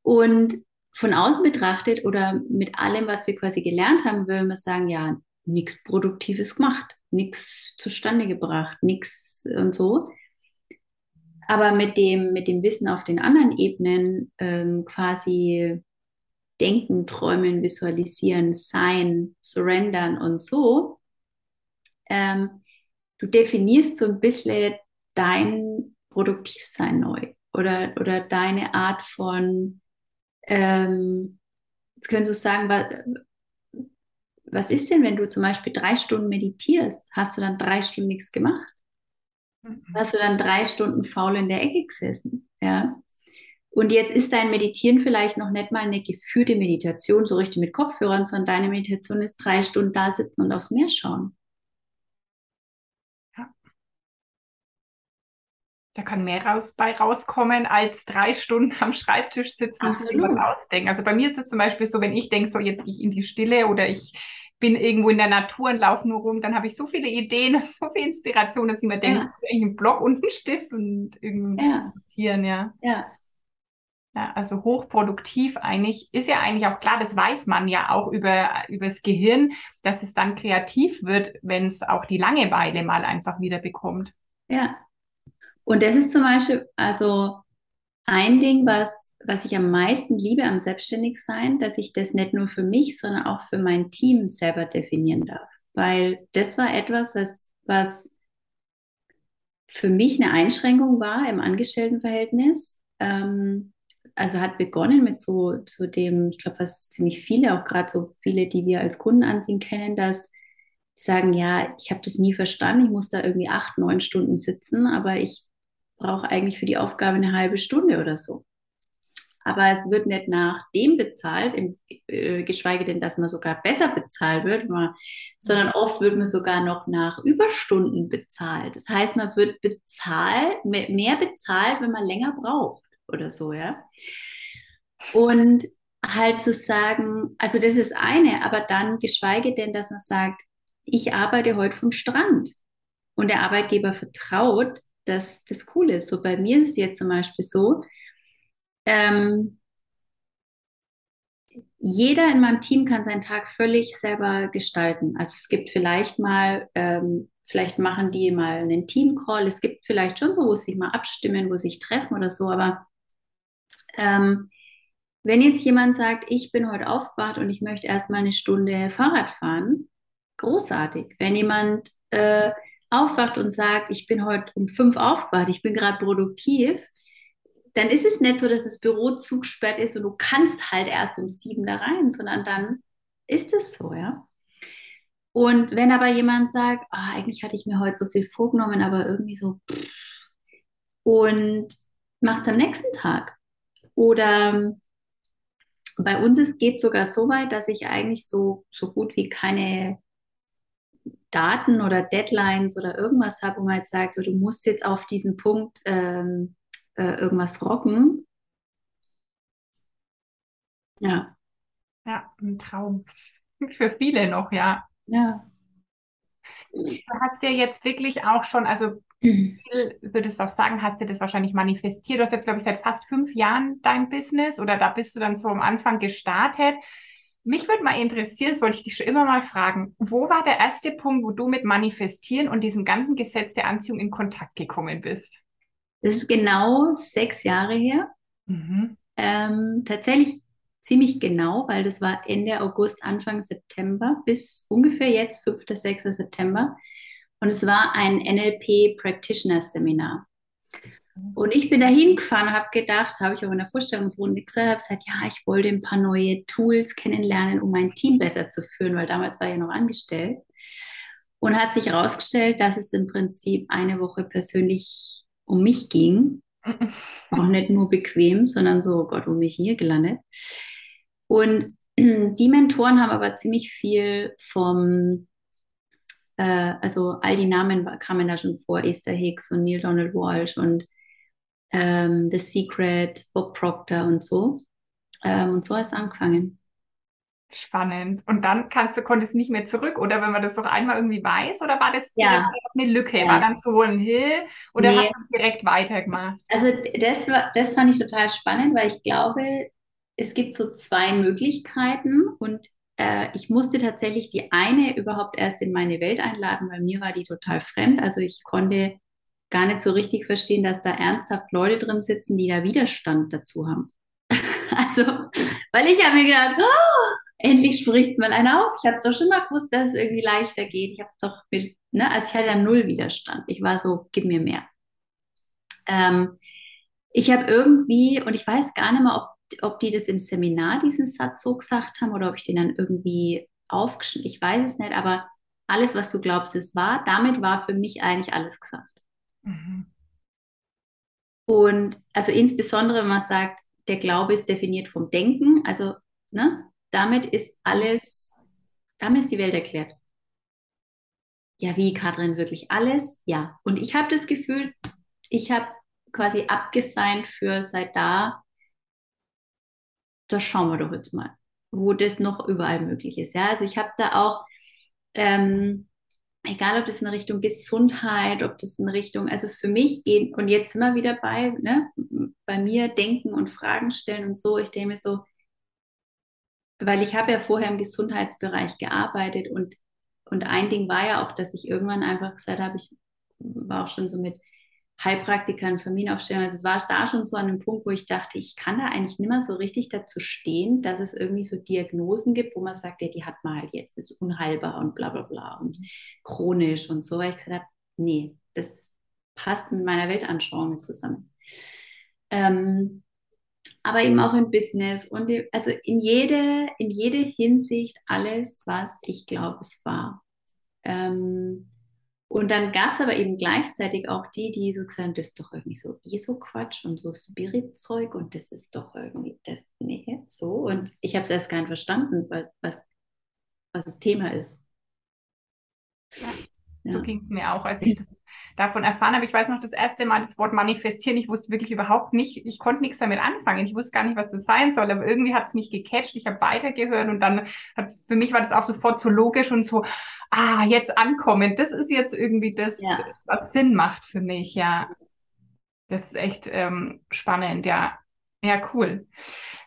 Und von außen betrachtet oder mit allem, was wir quasi gelernt haben, würden wir sagen, ja, nichts Produktives gemacht, nichts zustande gebracht, nichts und so. Aber mit dem, mit dem Wissen auf den anderen Ebenen ähm, quasi denken, träumen, visualisieren, sein, surrendern und so, ähm, du definierst so ein bisschen dein Produktivsein neu oder, oder deine Art von ähm, jetzt können Sie sagen, was, was ist denn, wenn du zum Beispiel drei Stunden meditierst? Hast du dann drei Stunden nichts gemacht? Mhm. Hast du dann drei Stunden faul in der Ecke gesessen? Ja. Und jetzt ist dein Meditieren vielleicht noch nicht mal eine geführte Meditation, so richtig mit Kopfhörern, sondern deine Meditation ist drei Stunden da sitzen und aufs Meer schauen. Da kann mehr raus, bei rauskommen, als drei Stunden am Schreibtisch sitzen und sich Absolut. was ausdenken. Also bei mir ist es zum Beispiel so, wenn ich denke, so jetzt gehe ich in die Stille oder ich bin irgendwo in der Natur und laufe nur rum, dann habe ich so viele Ideen und so viel Inspiration, dass ich mir denke, Ja, ich einen Block und einen Stift und irgendwie ja, notieren, ja. ja, Ja, also hochproduktiv eigentlich, ist ja eigentlich auch klar, das weiß man ja auch über, über das Gehirn, dass es dann kreativ wird, wenn es auch die Langeweile mal einfach wieder bekommt. ja. Und das ist zum Beispiel, also ein Ding, was, was ich am meisten liebe am Selbstständigsein, dass ich das nicht nur für mich, sondern auch für mein Team selber definieren darf. Weil das war etwas, was, was für mich eine Einschränkung war im Angestelltenverhältnis. Ähm, also hat begonnen mit so, so dem, ich glaube, was ziemlich viele, auch gerade so viele, die wir als Kunden ansehen, kennen, dass sagen, ja, ich habe das nie verstanden, ich muss da irgendwie acht, neun Stunden sitzen, aber ich brauche eigentlich für die Aufgabe eine halbe Stunde oder so. Aber es wird nicht nach dem bezahlt, im, äh, geschweige denn, dass man sogar besser bezahlt wird, man, sondern oft wird man sogar noch nach Überstunden bezahlt. Das heißt, man wird bezahlt, mehr, bezahlt, wenn man länger braucht oder so, ja. Und halt zu sagen, also das ist eine, aber dann geschweige denn, dass man sagt, ich arbeite heute vom Strand und der Arbeitgeber vertraut, dass das cool ist. So bei mir ist es jetzt zum Beispiel so, ähm, jeder in meinem Team kann seinen Tag völlig selber gestalten. Also es gibt vielleicht mal, ähm, vielleicht machen die mal einen Team-Call. Es gibt vielleicht schon so, wo sie sich mal abstimmen, wo sie sich treffen oder so. Aber ähm, wenn jetzt jemand sagt, ich bin heute aufgewacht und ich möchte erstmal eine Stunde Fahrrad fahren, großartig. Wenn jemand äh, aufwacht und sagt, ich bin heute um fünf aufgewacht, ich bin gerade produktiv, dann ist es nicht so, dass das Büro zugesperrt ist und du kannst halt erst um sieben da rein, sondern dann ist es so, ja. Und wenn aber jemand sagt, ah, eigentlich hatte ich mir heute so viel vorgenommen, aber irgendwie so und macht es am nächsten Tag. Oder bei uns geht sogar so weit, dass ich eigentlich so, so gut wie keine Daten oder Deadlines oder irgendwas habe, wo man jetzt sagt, so, du musst jetzt auf diesen Punkt ähm, äh, irgendwas rocken. Ja, Ja, ein Traum. Für viele noch, ja. ja, du hast ja jetzt wirklich auch schon, also viel, würdest du auch sagen, hast du das wahrscheinlich manifestiert. Du hast jetzt, glaube ich, seit fast fünf Jahren dein Business oder da bist du dann so am Anfang gestartet. Mich würde mal interessieren, das wollte ich dich schon immer mal fragen, wo war der erste Punkt, wo du mit Manifestieren und diesem ganzen Gesetz der Anziehung in Kontakt gekommen bist? Das ist genau sechs Jahre her. Mhm. Ähm, tatsächlich ziemlich genau, weil das war Ende August, Anfang September bis ungefähr jetzt, 5. 6. September. Und es war ein NLP Practitioner Seminar. Und ich bin da hingefahren habe gedacht, habe ich auch in der Vorstellungsrunde gesagt, habe gesagt, ja, ich wollte ein paar neue Tools kennenlernen, um mein Team besser zu führen, weil damals war ich noch angestellt. Und hat sich herausgestellt, dass es im Prinzip eine Woche persönlich um mich ging. auch nicht nur bequem, sondern so, oh Gott, um mich hier gelandet. Und die Mentoren haben aber ziemlich viel vom äh, also all die Namen kamen da schon vor, Esther Hicks und Neil Donald Walsh und ähm, The Secret, Bob Proctor und so. Ähm, und so es angefangen. Spannend. Und dann kannst du, konntest nicht mehr zurück, oder wenn man das doch einmal irgendwie weiß, oder war das ja. eine Lücke? Ja. War dann zu holen Hill oder nee. hast du direkt weitergemacht? Also das war, das fand ich total spannend, weil ich glaube, es gibt so zwei Möglichkeiten und äh, ich musste tatsächlich die eine überhaupt erst in meine Welt einladen, weil mir war die total fremd. Also ich konnte gar nicht so richtig verstehen, dass da ernsthaft Leute drin sitzen, die da Widerstand dazu haben. also, weil ich habe mir gedacht, oh, endlich spricht es mal einer aus. Ich habe doch schon mal gewusst, dass es irgendwie leichter geht. Ich habe doch, mit, ne, also ich hatte da null Widerstand. Ich war so, gib mir mehr. Ähm, ich habe irgendwie, und ich weiß gar nicht mehr, ob, ob die das im Seminar diesen Satz so gesagt haben oder ob ich den dann irgendwie aufgeschrieben, ich weiß es nicht, aber alles, was du glaubst, ist wahr. Damit war für mich eigentlich alles gesagt. Mhm. Und also insbesondere, wenn man sagt, der Glaube ist definiert vom Denken, also ne, damit ist alles, damit ist die Welt erklärt. Ja, wie, Katrin, wirklich alles? Ja. Und ich habe das Gefühl, ich habe quasi abgesigned für seit da, da schauen wir doch jetzt mal, wo das noch überall möglich ist. Ja, also ich habe da auch ähm, egal ob das in Richtung Gesundheit, ob das in Richtung, also für mich geht, und jetzt immer wieder bei, ne, bei mir denken und Fragen stellen und so, ich denke mir so, weil ich habe ja vorher im Gesundheitsbereich gearbeitet und, und ein Ding war ja auch, dass ich irgendwann einfach gesagt habe, ich war auch schon so mit Heilpraktikern, Familienaufstellung. Also es war da schon so an einem Punkt, wo ich dachte, ich kann da eigentlich nicht mehr so richtig dazu stehen, dass es irgendwie so Diagnosen gibt, wo man sagt, ja, die hat man halt jetzt, ist unheilbar und bla bla bla und chronisch und so. Weil ich gesagt habe, nee, das passt mit meiner Weltanschauung nicht zusammen. Ähm, aber eben auch im Business und die, also in jede, in jede Hinsicht alles, was ich glaube, es war. Ähm, und dann gab es aber eben gleichzeitig auch die, die so gesagt haben, das ist doch irgendwie so ESO-Quatsch und so Spirit-Zeug und das ist doch irgendwie das, nee, so. Und ich habe es erst gar nicht verstanden, was, was das Thema ist. Ja, ja. So ging es mir auch, als ich das davon erfahren habe. Ich weiß noch das erste Mal das Wort manifestieren. Ich wusste wirklich überhaupt nicht, ich konnte nichts damit anfangen. Ich wusste gar nicht, was das sein soll, aber irgendwie hat es mich gecatcht. Ich habe weitergehört und dann hat für mich war das auch sofort so logisch und so, ah, jetzt ankommen. Das ist jetzt irgendwie das, ja. was Sinn macht für mich, ja. Das ist echt ähm, spannend, ja. Ja, cool.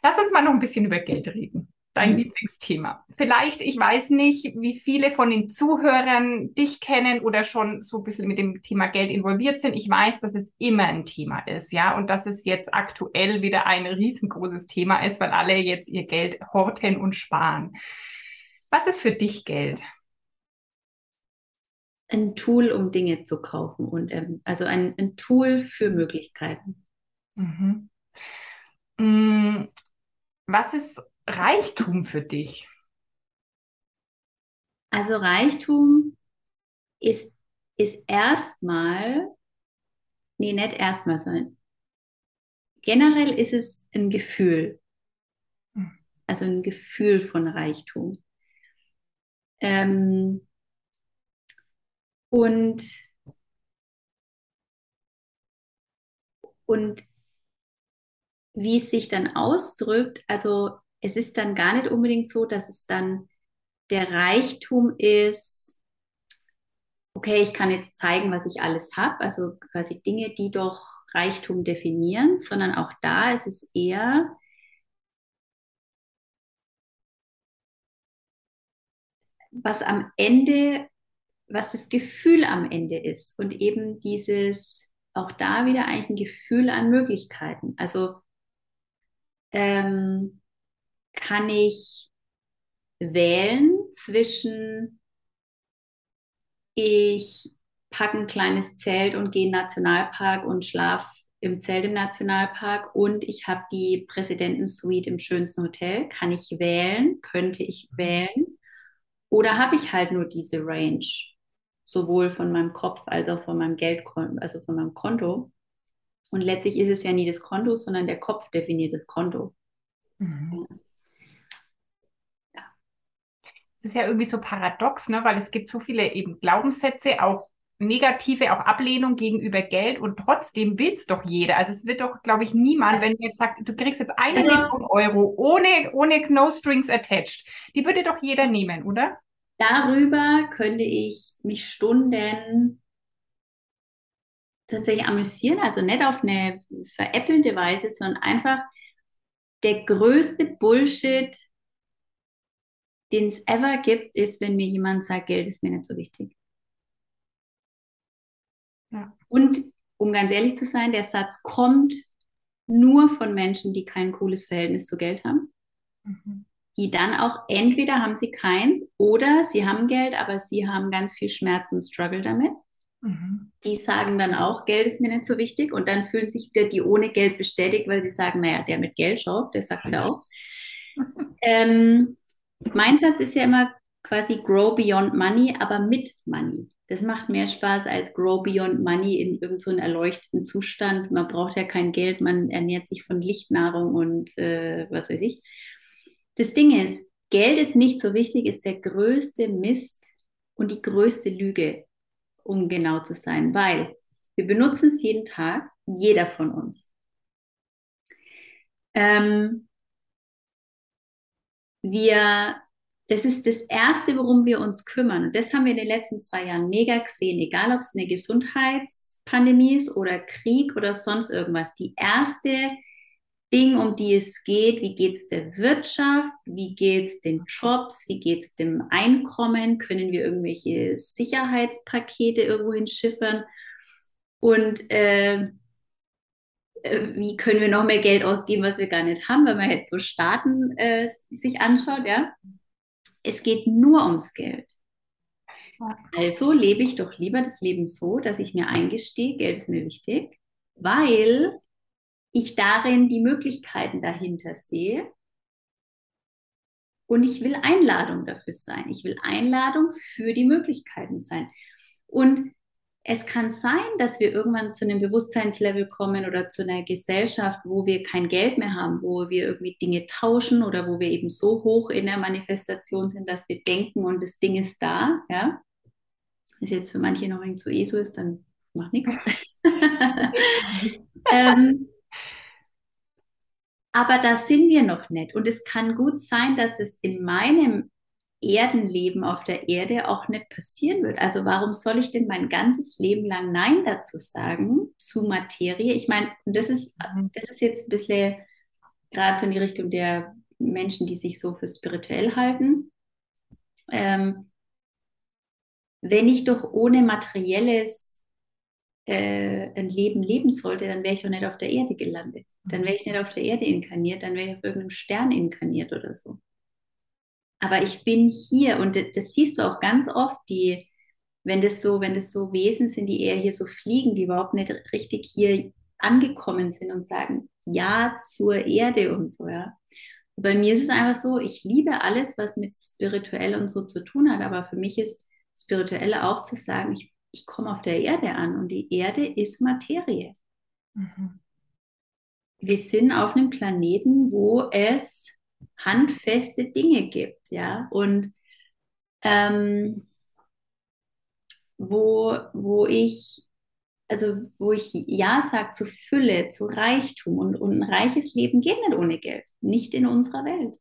Lass uns mal noch ein bisschen über Geld reden dein mhm. Lieblingsthema. Vielleicht, ich weiß nicht, wie viele von den Zuhörern dich kennen oder schon so ein bisschen mit dem Thema Geld involviert sind. Ich weiß, dass es immer ein Thema ist, ja, und dass es jetzt aktuell wieder ein riesengroßes Thema ist, weil alle jetzt ihr Geld horten und sparen. Was ist für dich Geld? Ein Tool, um Dinge zu kaufen und ähm, also ein, ein Tool für Möglichkeiten. Mhm. Mm, was ist Reichtum für dich? Also Reichtum ist, ist erstmal, nee, nicht erstmal, sondern generell ist es ein Gefühl. Hm. Also ein Gefühl von Reichtum. Ähm, und, und wie es sich dann ausdrückt, also es ist dann gar nicht unbedingt so, dass es dann der Reichtum ist, okay, ich kann jetzt zeigen, was ich alles habe, also quasi Dinge, die doch Reichtum definieren, sondern auch da ist es eher, was am Ende, was das Gefühl am Ende ist und eben dieses, auch da wieder eigentlich ein Gefühl an Möglichkeiten. Also ähm, kann ich wählen zwischen ich packe ein kleines Zelt und gehe in den Nationalpark und schlafe im Zelt im Nationalpark und ich habe die Präsidentensuite im schönsten Hotel. Kann ich wählen? Könnte ich wählen? Oder habe ich halt nur diese Range, sowohl von meinem Kopf als auch von meinem Geldkonto, also von meinem Konto? Und letztlich ist es ja nie das Konto, sondern der Kopf definiert das Konto. Mhm. Das ist ja irgendwie so paradox, ne? weil es gibt so viele eben Glaubenssätze, auch negative, auch Ablehnung gegenüber Geld und trotzdem will es doch jeder. Also es wird doch, glaube ich, niemand, wenn jetzt sagt, du kriegst jetzt eine also, Million Euro ohne, ohne No Strings attached, die würde doch jeder nehmen, oder? Darüber könnte ich mich Stunden tatsächlich amüsieren, also nicht auf eine veräppelnde Weise, sondern einfach der größte Bullshit, den es ever gibt, ist, wenn mir jemand sagt, Geld ist mir nicht so wichtig. Ja. Und um ganz ehrlich zu sein, der Satz kommt nur von Menschen, die kein cooles Verhältnis zu Geld haben. Mhm. Die dann auch entweder haben sie keins oder sie haben Geld, aber sie haben ganz viel Schmerz und Struggle damit. Mhm. Die sagen dann auch, Geld ist mir nicht so wichtig und dann fühlen sich wieder die ohne Geld bestätigt, weil sie sagen, naja, der mit Geld schaut, der sagt ja auch. ähm, mein Satz ist ja immer quasi grow beyond money, aber mit money. Das macht mehr Spaß als grow beyond money in irgendeinem so erleuchteten Zustand. Man braucht ja kein Geld, man ernährt sich von Lichtnahrung und äh, was weiß ich. Das Ding ist, Geld ist nicht so wichtig, ist der größte Mist und die größte Lüge, um genau zu sein, weil wir benutzen es jeden Tag, jeder von uns. Ähm, wir, das ist das Erste, worum wir uns kümmern. Und das haben wir in den letzten zwei Jahren mega gesehen, egal ob es eine Gesundheitspandemie ist oder Krieg oder sonst irgendwas. Die erste Ding, um die es geht, wie geht es der Wirtschaft, wie geht es den Jobs, wie geht es dem Einkommen, können wir irgendwelche Sicherheitspakete irgendwo hinschiffern? Und äh, wie können wir noch mehr Geld ausgeben, was wir gar nicht haben, wenn man jetzt so Staaten äh, sich anschaut, ja. Es geht nur ums Geld. Also lebe ich doch lieber das Leben so, dass ich mir eingestehe, Geld ist mir wichtig, weil ich darin die Möglichkeiten dahinter sehe. Und ich will Einladung dafür sein. Ich will Einladung für die Möglichkeiten sein. Und es kann sein, dass wir irgendwann zu einem Bewusstseinslevel kommen oder zu einer Gesellschaft, wo wir kein Geld mehr haben, wo wir irgendwie Dinge tauschen oder wo wir eben so hoch in der Manifestation sind, dass wir denken und das Ding ist da. Ja, ist jetzt für manche noch irgendwie zu eh so ist, dann macht nichts. ähm, aber da sind wir noch nicht. Und es kann gut sein, dass es in meinem Erdenleben auf der Erde auch nicht passieren wird. Also warum soll ich denn mein ganzes Leben lang Nein dazu sagen, zu Materie? Ich meine, das ist, mhm. das ist jetzt ein bisschen gerade so in die Richtung der Menschen, die sich so für spirituell halten. Ähm, wenn ich doch ohne materielles äh, ein Leben leben sollte, dann wäre ich doch nicht auf der Erde gelandet. Dann wäre ich nicht auf der Erde inkarniert, dann wäre ich auf irgendeinem Stern inkarniert oder so aber ich bin hier und das siehst du auch ganz oft, die, wenn das so, wenn das so Wesen sind, die eher hier so fliegen, die überhaupt nicht richtig hier angekommen sind und sagen Ja zur Erde und so, ja. bei mir ist es einfach so, ich liebe alles, was mit spirituell und so zu tun hat, aber für mich ist spirituell auch zu sagen, ich, ich komme auf der Erde an und die Erde ist Materie. Mhm. Wir sind auf einem Planeten, wo es handfeste Dinge gibt, ja, und ähm, wo, wo ich, also wo ich Ja sage zu Fülle, zu Reichtum und, und ein reiches Leben geht nicht ohne Geld, nicht in unserer Welt.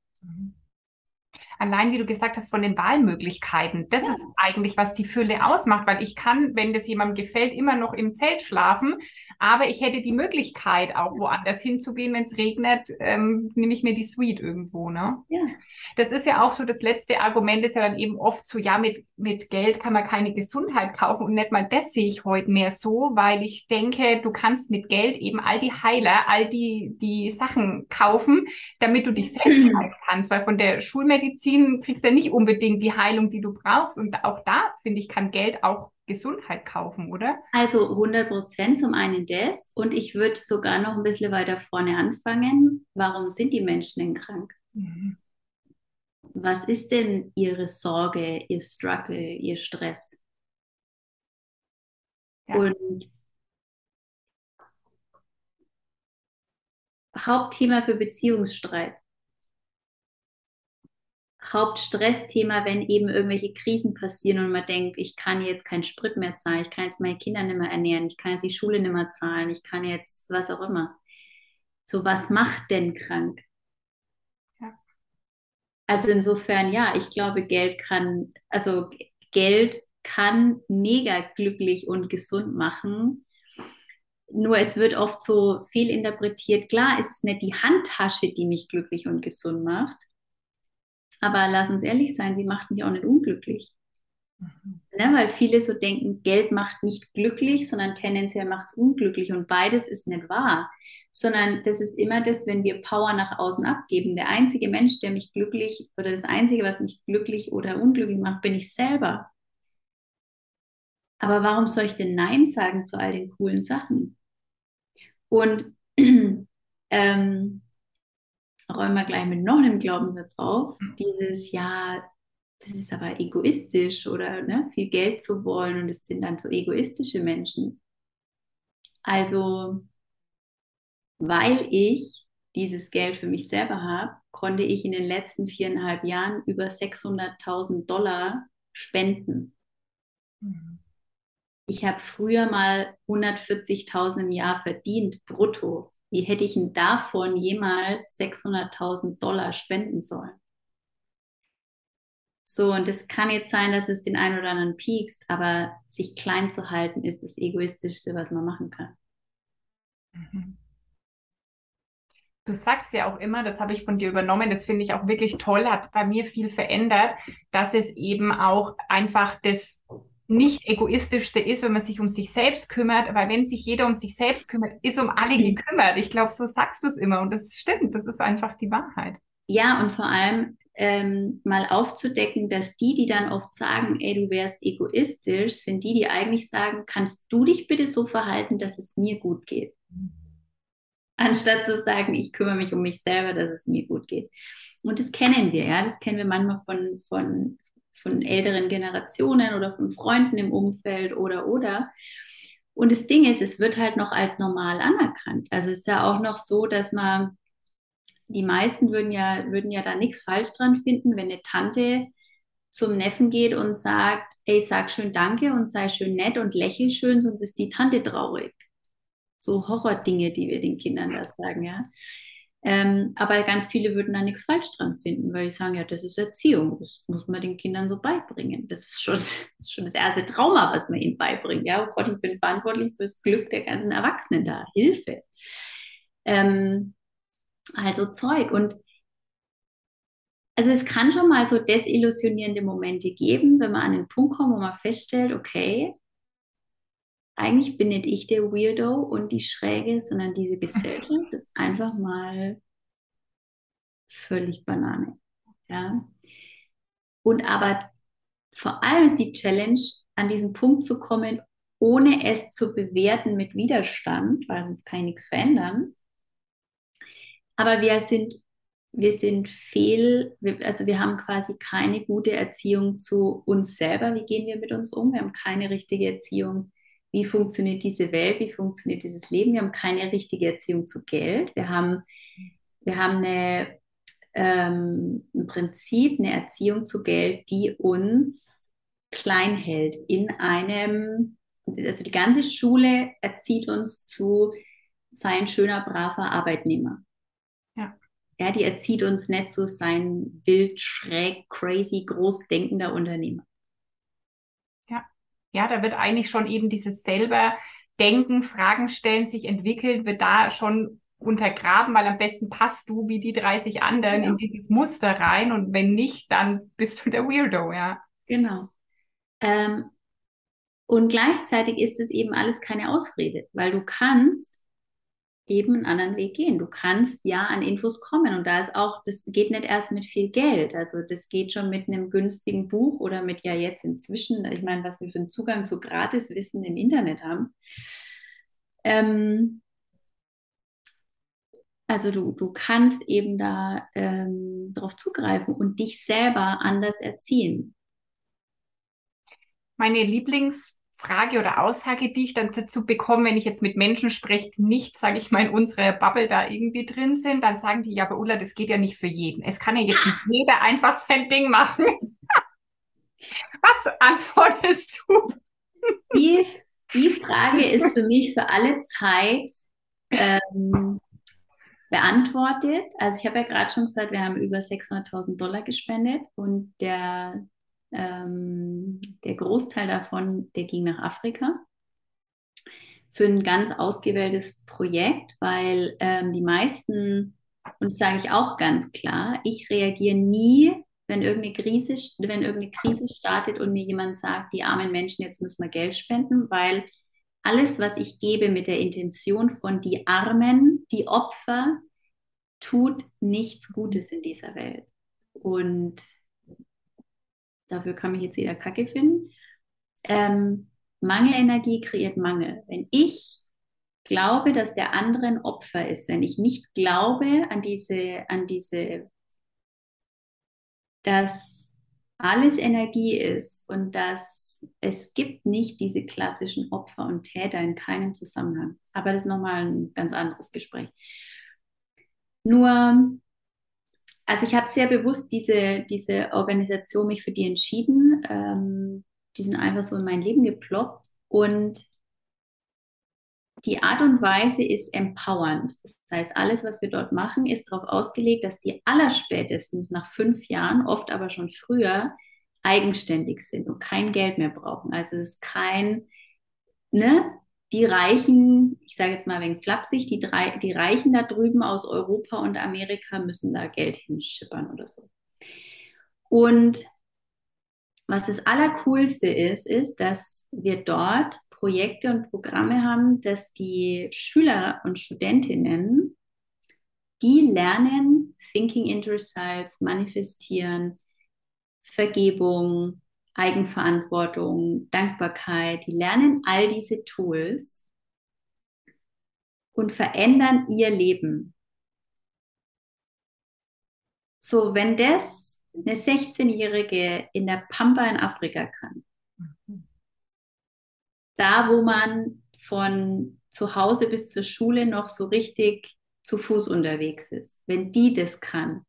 Allein wie du gesagt hast, von den Wahlmöglichkeiten. Das ja. ist eigentlich, was die Fülle ausmacht, weil ich kann, wenn das jemandem gefällt, immer noch im Zelt schlafen, aber ich hätte die Möglichkeit, auch woanders hinzugehen, wenn es regnet, ähm, nehme ich mir die Suite irgendwo. Ne? Ja. Das ist ja auch so, das letzte Argument ist ja dann eben oft so, ja, mit, mit Geld kann man keine Gesundheit kaufen und nicht mal das sehe ich heute mehr so, weil ich denke, du kannst mit Geld eben all die Heiler, all die, die Sachen kaufen, damit du dich selbst heilen kannst, weil von der Schulmedizin kriegst du ja nicht unbedingt die Heilung, die du brauchst und auch da, finde ich, kann Geld auch Gesundheit kaufen, oder? Also 100 Prozent zum einen das und ich würde sogar noch ein bisschen weiter vorne anfangen. Warum sind die Menschen denn krank? Mhm. Was ist denn ihre Sorge, ihr Struggle, ihr Stress? Ja. Und Hauptthema für Beziehungsstreit. Hauptstressthema, wenn eben irgendwelche Krisen passieren und man denkt, ich kann jetzt keinen Sprit mehr zahlen, ich kann jetzt meine Kinder nicht mehr ernähren, ich kann jetzt die Schule nicht mehr zahlen, ich kann jetzt was auch immer. So, was macht denn krank? Ja. Also insofern, ja, ich glaube, Geld kann, also Geld kann mega glücklich und gesund machen. Nur es wird oft so fehlinterpretiert. Klar, es ist nicht die Handtasche, die mich glücklich und gesund macht, aber lass uns ehrlich sein, sie macht mich auch nicht unglücklich. Mhm. Ne, weil viele so denken, Geld macht nicht glücklich, sondern tendenziell macht es unglücklich. Und beides ist nicht wahr, sondern das ist immer das, wenn wir Power nach außen abgeben. Der einzige Mensch, der mich glücklich oder das einzige, was mich glücklich oder unglücklich macht, bin ich selber. Aber warum soll ich denn Nein sagen zu all den coolen Sachen? Und ähm, räumen wir gleich mit noch einem Glaubenssatz auf. Mhm. Dieses, ja, das ist aber egoistisch oder ne, viel Geld zu wollen und es sind dann so egoistische Menschen. Also, weil ich dieses Geld für mich selber habe, konnte ich in den letzten viereinhalb Jahren über 600.000 Dollar spenden. Mhm. Ich habe früher mal 140.000 im Jahr verdient, brutto. Wie hätte ich denn davon jemals 600.000 Dollar spenden sollen? So, und es kann jetzt sein, dass es den einen oder anderen piekst, aber sich klein zu halten ist das Egoistischste, was man machen kann. Mhm. Du sagst ja auch immer, das habe ich von dir übernommen, das finde ich auch wirklich toll, hat bei mir viel verändert, dass es eben auch einfach das nicht egoistischste ist, wenn man sich um sich selbst kümmert, weil wenn sich jeder um sich selbst kümmert, ist um alle gekümmert. Ich glaube, so sagst du es immer und das stimmt, das ist einfach die Wahrheit. Ja, und vor allem ähm, mal aufzudecken, dass die, die dann oft sagen, ey, du wärst egoistisch, sind die, die eigentlich sagen, kannst du dich bitte so verhalten, dass es mir gut geht? Anstatt zu sagen, ich kümmere mich um mich selber, dass es mir gut geht. Und das kennen wir, ja, das kennen wir manchmal von, von von älteren Generationen oder von Freunden im Umfeld oder oder. Und das Ding ist, es wird halt noch als normal anerkannt. Also es ist ja auch noch so, dass man, die meisten würden ja, würden ja da nichts falsch dran finden, wenn eine Tante zum Neffen geht und sagt, ey, sag schön Danke und sei schön nett und lächel schön, sonst ist die Tante traurig. So Horrordinge, die wir den Kindern da sagen, ja. Ähm, aber ganz viele würden da nichts falsch dran finden, weil die sagen, ja, das ist Erziehung, das muss man den Kindern so beibringen. Das ist schon das, ist schon das erste Trauma, was man ihnen beibringt. Ja, oh Gott, ich bin verantwortlich fürs Glück der ganzen Erwachsenen da. Hilfe. Ähm, also Zeug. Und also es kann schon mal so desillusionierende Momente geben, wenn man an den Punkt kommt, wo man feststellt, okay, eigentlich bin nicht ich der Weirdo und die Schräge, sondern diese Gesellschaft ist einfach mal völlig Banane. Ja. Und aber vor allem ist die Challenge, an diesen Punkt zu kommen, ohne es zu bewerten mit Widerstand, weil sonst kann ich nichts verändern. Aber wir sind, wir sind fehl, also wir haben quasi keine gute Erziehung zu uns selber. Wie gehen wir mit uns um? Wir haben keine richtige Erziehung wie funktioniert diese Welt, wie funktioniert dieses Leben. Wir haben keine richtige Erziehung zu Geld. Wir haben, wir haben eine, ähm, im Prinzip eine Erziehung zu Geld, die uns klein hält in einem, also die ganze Schule erzieht uns zu, sei ein schöner, braver Arbeitnehmer. Ja. Ja, die erzieht uns nicht so sein wild, schräg, crazy, großdenkender Unternehmer. Ja, da wird eigentlich schon eben dieses selber Denken, Fragen stellen, sich entwickeln, wird da schon untergraben, weil am besten passt du wie die 30 anderen ja. in dieses Muster rein und wenn nicht, dann bist du der Weirdo, ja. Genau. Ähm, und gleichzeitig ist es eben alles keine Ausrede, weil du kannst eben einen anderen Weg gehen. Du kannst ja an Infos kommen und da ist auch, das geht nicht erst mit viel Geld. Also das geht schon mit einem günstigen Buch oder mit ja jetzt inzwischen, ich meine, was wir für einen Zugang zu Gratiswissen im Internet haben. Ähm, also du, du kannst eben da ähm, darauf zugreifen und dich selber anders erziehen. Meine Lieblingsfrage oder Aussage, die ich dann dazu bekomme, wenn ich jetzt mit Menschen spreche, nicht, sage ich mal, in unserer Bubble da irgendwie drin sind, dann sagen die, ja, aber Ulla, das geht ja nicht für jeden. Es kann ja jetzt nicht jeder einfach sein Ding machen. Was antwortest du? Die, die Frage ist für mich für alle Zeit ähm, beantwortet. Also ich habe ja gerade schon gesagt, wir haben über 600.000 Dollar gespendet und der, ähm, der Großteil davon, der ging nach Afrika für ein ganz ausgewähltes Projekt, weil ähm, die meisten, und das sage ich auch ganz klar, ich reagiere nie, wenn irgendeine Krise, wenn irgendeine Krise startet und mir jemand sagt, die armen Menschen, jetzt müssen wir Geld spenden, weil alles, was ich gebe mit der Intention von die Armen, die Opfer, tut nichts Gutes in dieser Welt. Und dafür kann mich jetzt jeder Kacke finden. Ähm, Mangelenergie kreiert Mangel. Wenn ich glaube, dass der andere ein Opfer ist, wenn ich nicht glaube an diese, an diese, dass alles Energie ist und dass es gibt nicht diese klassischen Opfer und Täter in keinem Zusammenhang. Aber das ist nochmal ein ganz anderes Gespräch. Nur, also ich habe sehr bewusst diese, diese Organisation mich für die entschieden. Ähm, die sind einfach so in mein Leben geploppt und die Art und Weise ist empowernd. Das heißt, alles, was wir dort machen, ist darauf ausgelegt, dass die allerspätestens nach fünf Jahren, oft aber schon früher, eigenständig sind und kein Geld mehr brauchen. Also es ist kein, ne, die Reichen, ich sage jetzt mal wegen flapsig, die, drei, die Reichen da drüben aus Europa und Amerika müssen da Geld hinschippern oder so. Und was das Allercoolste ist, ist, dass wir dort Projekte und Programme haben, dass die Schüler und Studentinnen, die lernen Thinking Results, Manifestieren, Vergebung, Eigenverantwortung, Dankbarkeit, die lernen all diese Tools und verändern ihr Leben. So, wenn das eine 16-Jährige in der Pampa in Afrika kann, da, wo man von zu Hause bis zur Schule noch so richtig zu Fuß unterwegs ist, wenn die das kann,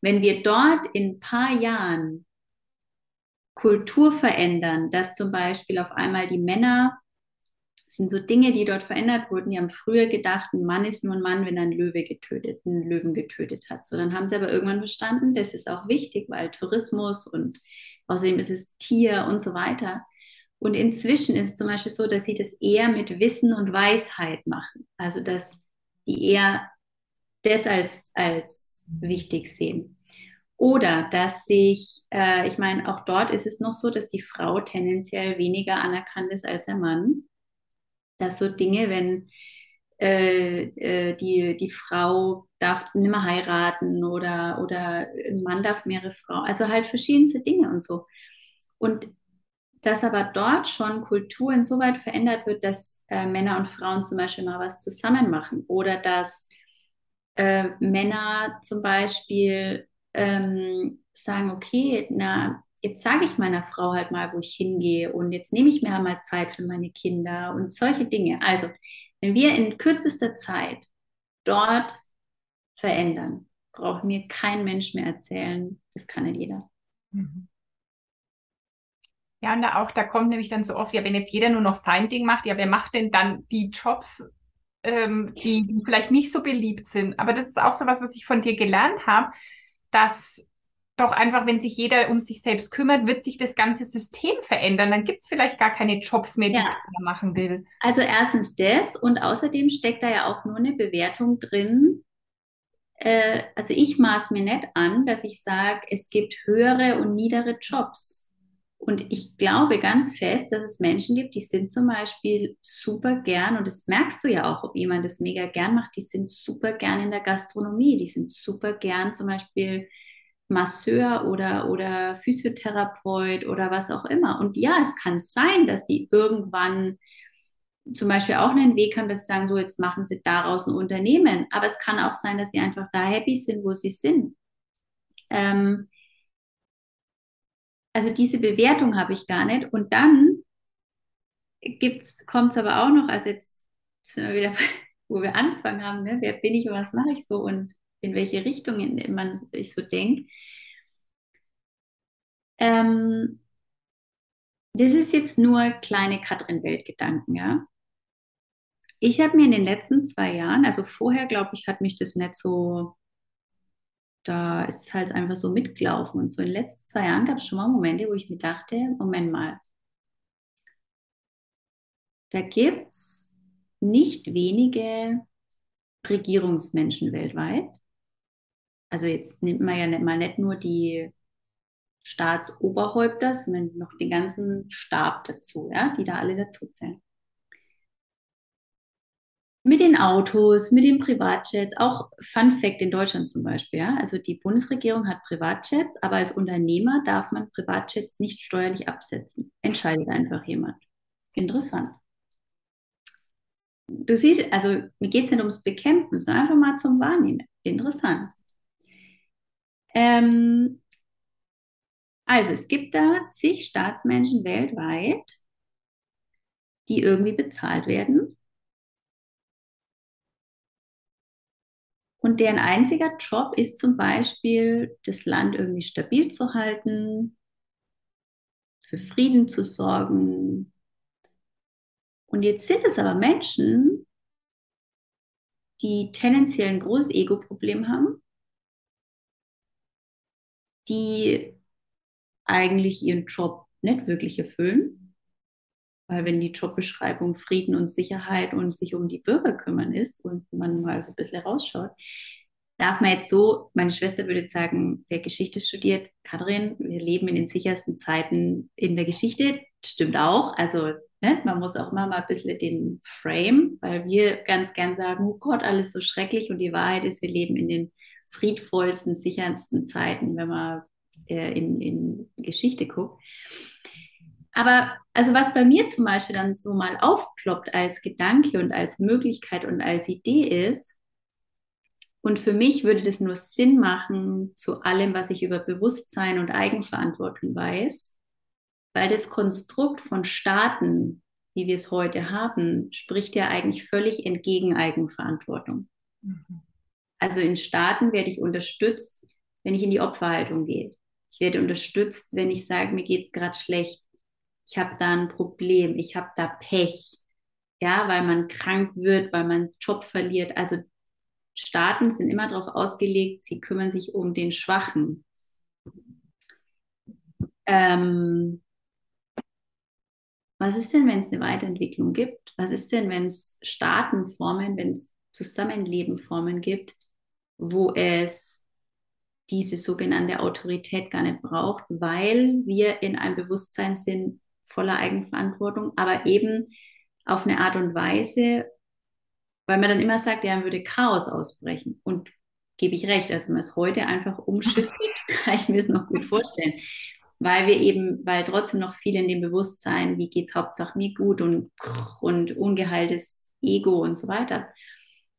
wenn wir dort in ein paar Jahren Kultur verändern, dass zum Beispiel auf einmal die Männer, sind so Dinge, die dort verändert wurden, die haben früher gedacht, ein Mann ist nur ein Mann, wenn er einen Löwe getötet, einen Löwen getötet hat. So, dann haben sie aber irgendwann verstanden, das ist auch wichtig, weil Tourismus und außerdem ist es Tier und so weiter. Und inzwischen ist zum Beispiel so, dass sie das eher mit Wissen und Weisheit machen. Also, dass die eher das als, als wichtig sehen. Oder dass sich, äh, ich meine, auch dort ist es noch so, dass die Frau tendenziell weniger anerkannt ist als der Mann. Dass so Dinge, wenn äh, äh, die, die Frau darf nicht mehr heiraten oder, oder ein Mann darf mehrere Frauen, also halt verschiedenste Dinge und so. Und dass aber dort schon Kultur insoweit verändert wird, dass äh, Männer und Frauen zum Beispiel mal was zusammen machen oder dass äh, Männer zum Beispiel ähm, sagen, okay, na, jetzt sage ich meiner Frau halt mal, wo ich hingehe und jetzt nehme ich mir mal Zeit für meine Kinder und solche Dinge. Also, wenn wir in kürzester Zeit dort verändern, braucht mir kein Mensch mehr erzählen, das kann nicht jeder. Mhm. Ja, und da auch, da kommt nämlich dann so oft, ja, wenn jetzt jeder nur noch sein Ding macht, ja, wer macht denn dann die Jobs, ähm, die, die vielleicht nicht so beliebt sind. Aber das ist auch so was, was ich von dir gelernt habe, dass doch einfach, wenn sich jeder um sich selbst kümmert, wird sich das ganze System verändern. Dann gibt es vielleicht gar keine Jobs mehr, die ja. keiner machen will. Also erstens das und außerdem steckt da ja auch nur eine Bewertung drin. Äh, also ich maß mir nicht an, dass ich sage, es gibt höhere und niedere Jobs. Und ich glaube ganz fest, dass es Menschen gibt, die sind zum Beispiel super gern, und das merkst du ja auch, ob jemand das mega gern macht, die sind super gern in der Gastronomie, die sind super gern zum Beispiel Masseur oder, oder Physiotherapeut oder was auch immer. Und ja, es kann sein, dass die irgendwann zum Beispiel auch einen Weg haben, dass sie sagen, so jetzt machen sie daraus ein Unternehmen. Aber es kann auch sein, dass sie einfach da happy sind, wo sie sind. Ähm, also diese Bewertung habe ich gar nicht. Und dann kommt es aber auch noch, also jetzt sind wir wieder, wo wir angefangen haben, ne? wer bin ich und was mache ich so und in welche Richtung man, ich so denke. Ähm, das ist jetzt nur kleine Katrin-Weltgedanken, ja. Ich habe mir in den letzten zwei Jahren, also vorher glaube ich, hat mich das nicht so da ist es halt einfach so mitgelaufen. Und so in den letzten zwei Jahren gab es schon mal Momente, wo ich mir dachte, Moment mal, da gibt es nicht wenige Regierungsmenschen weltweit. Also jetzt nimmt man ja nicht, mal nicht nur die Staatsoberhäupter, sondern noch den ganzen Stab dazu, ja, die da alle dazu zählen mit den Autos, mit den Privatjets, auch Fun Fact in Deutschland zum Beispiel. Ja? Also die Bundesregierung hat Privatjets, aber als Unternehmer darf man Privatjets nicht steuerlich absetzen. Entscheidet einfach jemand. Interessant. Du siehst, also mir geht es nicht ums Bekämpfen, sondern einfach mal zum Wahrnehmen. Interessant. Ähm, also es gibt da zig Staatsmenschen weltweit, die irgendwie bezahlt werden Und deren einziger Job ist zum Beispiel, das Land irgendwie stabil zu halten, für Frieden zu sorgen. Und jetzt sind es aber Menschen, die tendenziell ein großes Ego-Problem haben, die eigentlich ihren Job nicht wirklich erfüllen weil wenn die Jobbeschreibung Frieden und Sicherheit und sich um die Bürger kümmern ist und man mal ein bisschen rausschaut, darf man jetzt so, meine Schwester würde sagen, wer Geschichte studiert, Kathrin, wir leben in den sichersten Zeiten in der Geschichte. Stimmt auch. Also ne, man muss auch immer mal ein bisschen den Frame, weil wir ganz gern sagen, oh Gott, alles so schrecklich. Und die Wahrheit ist, wir leben in den friedvollsten, sichersten Zeiten, wenn man äh, in, in Geschichte guckt. Aber also was bei mir zum Beispiel dann so mal aufploppt als Gedanke und als Möglichkeit und als Idee ist, und für mich würde das nur Sinn machen zu allem, was ich über Bewusstsein und Eigenverantwortung weiß, weil das Konstrukt von Staaten, wie wir es heute haben, spricht ja eigentlich völlig entgegen Eigenverantwortung. Mhm. Also in Staaten werde ich unterstützt, wenn ich in die Opferhaltung gehe. Ich werde unterstützt, wenn ich sage, mir geht es gerade schlecht ich habe da ein Problem, ich habe da Pech, ja, weil man krank wird, weil man Job verliert. Also Staaten sind immer darauf ausgelegt, sie kümmern sich um den Schwachen. Ähm, was ist denn, wenn es eine Weiterentwicklung gibt? Was ist denn, wenn es Staatenformen, wenn es Zusammenlebenformen gibt, wo es diese sogenannte Autorität gar nicht braucht, weil wir in einem Bewusstsein sind, voller Eigenverantwortung, aber eben auf eine Art und Weise, weil man dann immer sagt, ja, würde Chaos ausbrechen. Und gebe ich recht, also wenn man es heute einfach umschiftet, kann ich mir es noch gut vorstellen. Weil wir eben, weil trotzdem noch viel in dem Bewusstsein, wie geht es Hauptsache mir gut und, und ungeheiltes Ego und so weiter.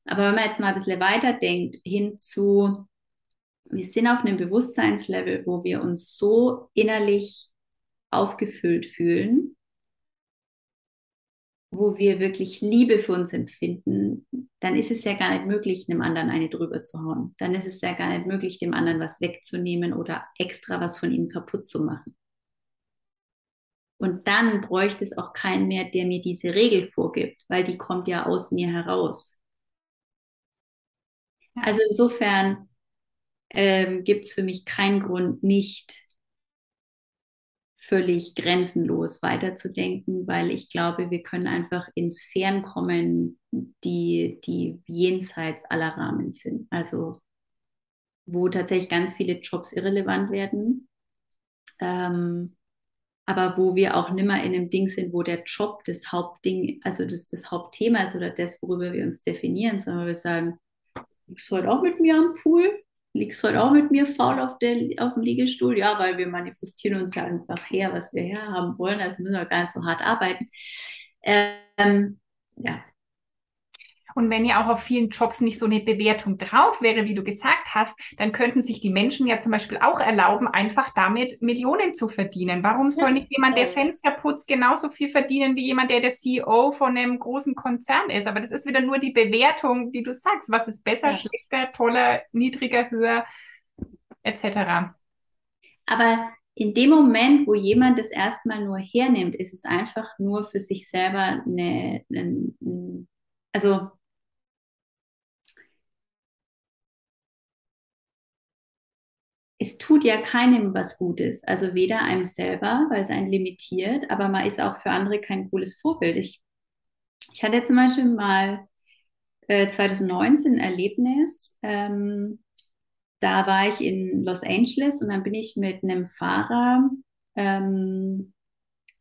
Aber wenn man jetzt mal ein bisschen weiter denkt, hin zu, wir sind auf einem Bewusstseinslevel, wo wir uns so innerlich aufgefüllt fühlen, wo wir wirklich Liebe für uns empfinden, dann ist es ja gar nicht möglich, einem anderen eine drüber zu hauen. Dann ist es ja gar nicht möglich, dem anderen was wegzunehmen oder extra was von ihm kaputt zu machen. Und dann bräuchte es auch keinen mehr, der mir diese Regel vorgibt, weil die kommt ja aus mir heraus. Also insofern ähm, gibt es für mich keinen Grund, nicht völlig grenzenlos weiterzudenken, weil ich glaube, wir können einfach in Sphären kommen, die, die jenseits aller Rahmen sind. Also wo tatsächlich ganz viele Jobs irrelevant werden, ähm, aber wo wir auch nimmer in einem Ding sind, wo der Job das Hauptding, also das, das Hauptthema ist oder das, worüber wir uns definieren, sondern wir sagen, du heute auch mit mir am Pool? Liegst heute auch mit mir faul auf, der, auf dem Liegestuhl? Ja, weil wir manifestieren uns ja einfach her, was wir herhaben wollen. Also müssen wir gar nicht so hart arbeiten. Ähm, ja, und wenn ja auch auf vielen Jobs nicht so eine Bewertung drauf wäre, wie du gesagt hast, dann könnten sich die Menschen ja zum Beispiel auch erlauben, einfach damit Millionen zu verdienen. Warum soll nicht jemand, der Fenster putzt, genauso viel verdienen wie jemand, der der CEO von einem großen Konzern ist? Aber das ist wieder nur die Bewertung, wie du sagst. Was ist besser, ja. schlechter, toller, niedriger, höher, etc. Aber in dem Moment, wo jemand das erstmal nur hernimmt, ist es einfach nur für sich selber eine, eine also es tut ja keinem was Gutes. Also weder einem selber, weil es einen limitiert, aber man ist auch für andere kein cooles Vorbild. Ich, ich hatte zum Beispiel mal äh, 2019 ein Erlebnis. Ähm, da war ich in Los Angeles und dann bin ich mit einem Fahrer ähm,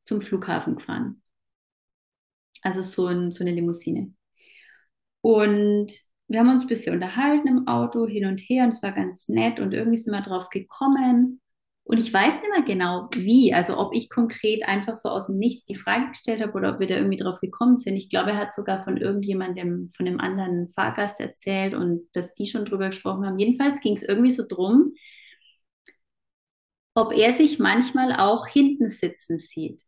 zum Flughafen gefahren. Also so, ein, so eine Limousine. Und wir haben uns ein bisschen unterhalten im Auto, hin und her, und es war ganz nett und irgendwie sind wir drauf gekommen. Und ich weiß nicht mehr genau, wie, also ob ich konkret einfach so aus dem Nichts die Frage gestellt habe oder ob wir da irgendwie drauf gekommen sind. Ich glaube, er hat sogar von irgendjemandem, von einem anderen Fahrgast erzählt und dass die schon drüber gesprochen haben. Jedenfalls ging es irgendwie so drum, ob er sich manchmal auch hinten sitzen sieht.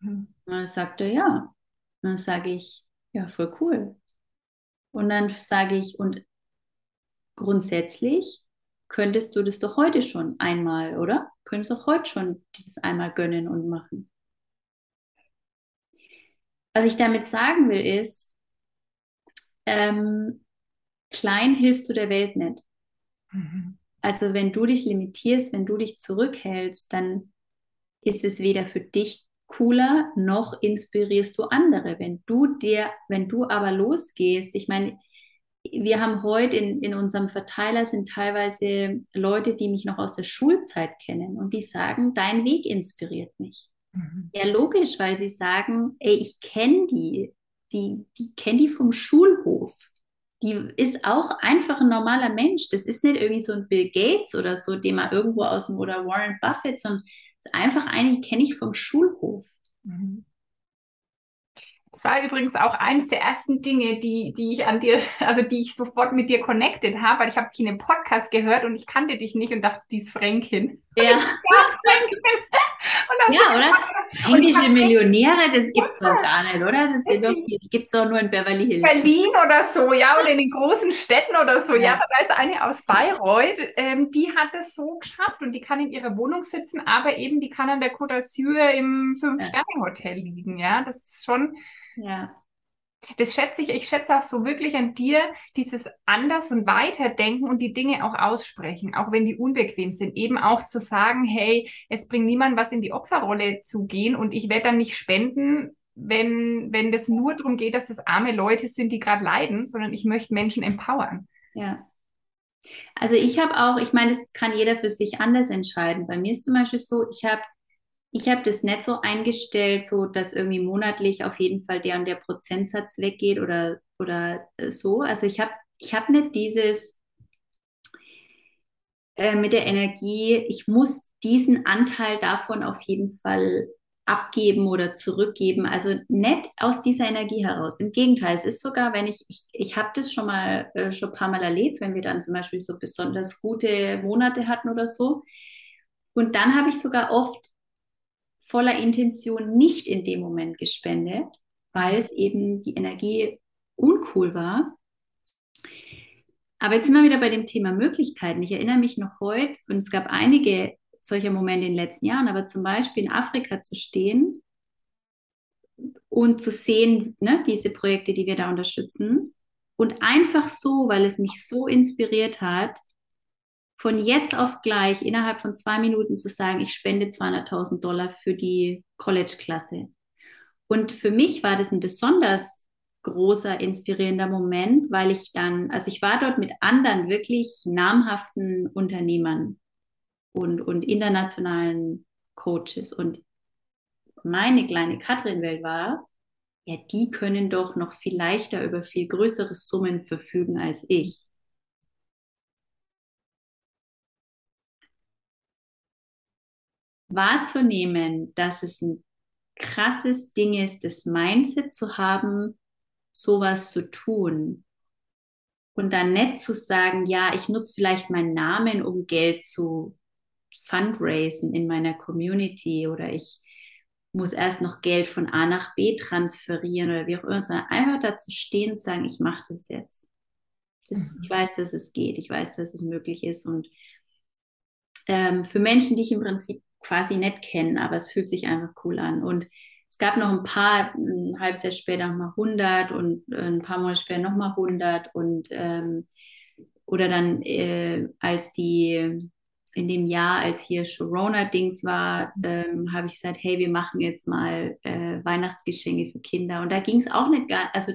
Mhm. Und dann sagt er ja. Und dann sage ich, ja, voll cool. Und dann sage ich, und grundsätzlich könntest du das doch heute schon einmal, oder? Könntest du auch heute schon das einmal gönnen und machen. Was ich damit sagen will, ist, ähm, klein hilfst du der Welt nicht. Mhm. Also wenn du dich limitierst, wenn du dich zurückhältst, dann ist es weder für dich cooler, noch inspirierst du andere. Wenn du dir, wenn du aber losgehst, ich meine, wir haben heute in, in unserem Verteiler sind teilweise Leute, die mich noch aus der Schulzeit kennen und die sagen, dein Weg inspiriert mich. Mhm. Ja, logisch, weil sie sagen, ey, ich kenne die, die, die kenne die vom Schulhof. Die ist auch einfach ein normaler Mensch. Das ist nicht irgendwie so ein Bill Gates oder so, den man irgendwo aus dem, oder Warren Buffett, sondern einfach eine, die kenne ich vom Schulhof. Mhm. Das war übrigens auch eines der ersten Dinge, die, die ich an dir, also die ich sofort mit dir connected habe, weil ich habe dich in einem Podcast gehört und ich kannte dich nicht und dachte, die ist Fränkin. Ja. ja, oder? Fränkische Millionäre, das gibt es doch gar nicht, oder? Das sind doch, die, die gibt es doch nur in Beverly Hills. Berlin oder so, ja, oder in den großen Städten oder so. Ja, ja da ist eine aus Bayreuth, ähm, die hat es so geschafft und die kann in ihrer Wohnung sitzen, aber eben die kann an der Côte d'Azur im Fünf-Sterne-Hotel liegen, ja. Das ist schon ja. Das schätze ich, ich schätze auch so wirklich an dir, dieses anders und weiterdenken und die Dinge auch aussprechen, auch wenn die unbequem sind. Eben auch zu sagen, hey, es bringt niemand was in die Opferrolle zu gehen und ich werde dann nicht spenden, wenn, wenn das nur darum geht, dass das arme Leute sind, die gerade leiden, sondern ich möchte Menschen empowern. Ja. Also ich habe auch, ich meine, das kann jeder für sich anders entscheiden. Bei mir ist zum Beispiel so, ich habe ich habe das nicht so eingestellt, so dass irgendwie monatlich auf jeden Fall der und der Prozentsatz weggeht oder, oder äh, so. Also ich habe ich hab nicht dieses äh, mit der Energie, ich muss diesen Anteil davon auf jeden Fall abgeben oder zurückgeben. Also nicht aus dieser Energie heraus. Im Gegenteil, es ist sogar, wenn ich, ich, ich habe das schon mal äh, schon ein paar Mal erlebt, wenn wir dann zum Beispiel so besonders gute Monate hatten oder so. Und dann habe ich sogar oft voller Intention nicht in dem Moment gespendet, weil es eben die Energie uncool war. Aber jetzt sind wir wieder bei dem Thema Möglichkeiten. Ich erinnere mich noch heute, und es gab einige solcher Momente in den letzten Jahren, aber zum Beispiel in Afrika zu stehen und zu sehen, ne, diese Projekte, die wir da unterstützen. Und einfach so, weil es mich so inspiriert hat, von jetzt auf gleich innerhalb von zwei Minuten zu sagen, ich spende 200.000 Dollar für die College-Klasse. Und für mich war das ein besonders großer, inspirierender Moment, weil ich dann, also ich war dort mit anderen wirklich namhaften Unternehmern und, und internationalen Coaches. Und meine kleine Katrin-Welt war, ja, die können doch noch viel leichter über viel größere Summen verfügen als ich. Wahrzunehmen, dass es ein krasses Ding ist, das Mindset zu haben, sowas zu tun. Und dann nicht zu sagen, ja, ich nutze vielleicht meinen Namen, um Geld zu fundraisen in meiner Community oder ich muss erst noch Geld von A nach B transferieren oder wie auch immer, sondern einfach dazu stehen und sagen, ich mache das jetzt. Das, mhm. Ich weiß, dass es geht, ich weiß, dass es möglich ist. Und ähm, für Menschen, die ich im Prinzip quasi nicht kenne, aber es fühlt sich einfach cool an. Und es gab noch ein paar, ein halbes Jahr später nochmal 100 und äh, ein paar Monate später nochmal 100 und ähm, oder dann äh, als die in dem Jahr, als hier Corona-Dings war, ähm, habe ich gesagt, hey, wir machen jetzt mal äh, Weihnachtsgeschenke für Kinder. Und da ging es auch nicht gar, also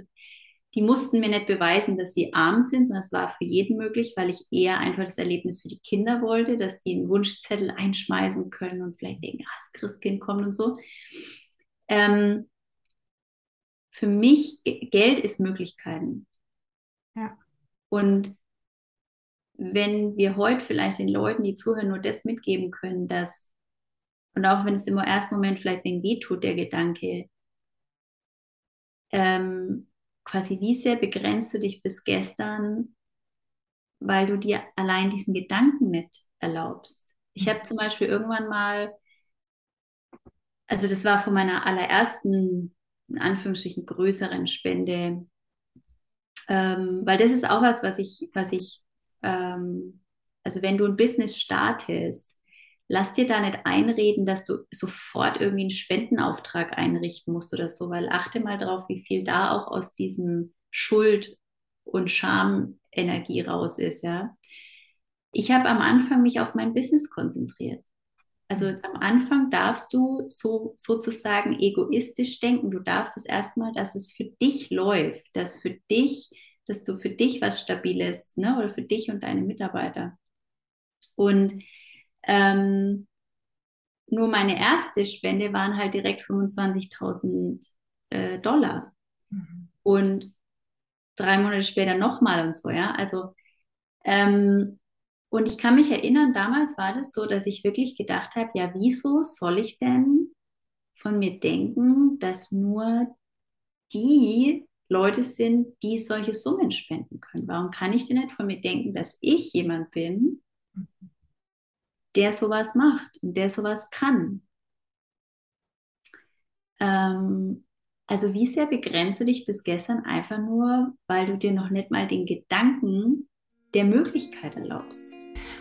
die mussten mir nicht beweisen, dass sie arm sind, sondern es war für jeden möglich, weil ich eher einfach das Erlebnis für die Kinder wollte, dass die einen Wunschzettel einschmeißen können und vielleicht denken, ah, das Christkind kommt und so. Ähm, für mich, Geld ist Möglichkeiten. Ja. Und wenn wir heute vielleicht den Leuten, die zuhören, nur das mitgeben können, dass, und auch wenn es im ersten Moment vielleicht wegen weh tut, der Gedanke, ähm, quasi wie sehr begrenzt du dich bis gestern, weil du dir allein diesen Gedanken nicht erlaubst. Ich habe zum Beispiel irgendwann mal, also das war von meiner allerersten, in Anführungsstrichen, größeren Spende, ähm, weil das ist auch was, was ich, was ich ähm, also wenn du ein Business startest, lass dir da nicht einreden, dass du sofort irgendwie einen Spendenauftrag einrichten musst oder so, weil achte mal drauf, wie viel da auch aus diesem Schuld- und Scham-Energie raus ist, ja. Ich habe am Anfang mich auf mein Business konzentriert. Also am Anfang darfst du so sozusagen egoistisch denken. Du darfst es erstmal, dass es für dich läuft, dass für dich dass du für dich was Stabiles, ne, oder für dich und deine Mitarbeiter. Und ähm, nur meine erste Spende waren halt direkt 25.000 äh, Dollar. Mhm. Und drei Monate später nochmal und so, ja. Also, ähm, und ich kann mich erinnern, damals war das so, dass ich wirklich gedacht habe, ja, wieso soll ich denn von mir denken, dass nur die Leute sind, die solche Summen spenden können. Warum kann ich denn nicht von mir denken, dass ich jemand bin, der sowas macht und der sowas kann? Ähm, also wie sehr begrenzt du dich bis gestern einfach nur, weil du dir noch nicht mal den Gedanken der Möglichkeit erlaubst?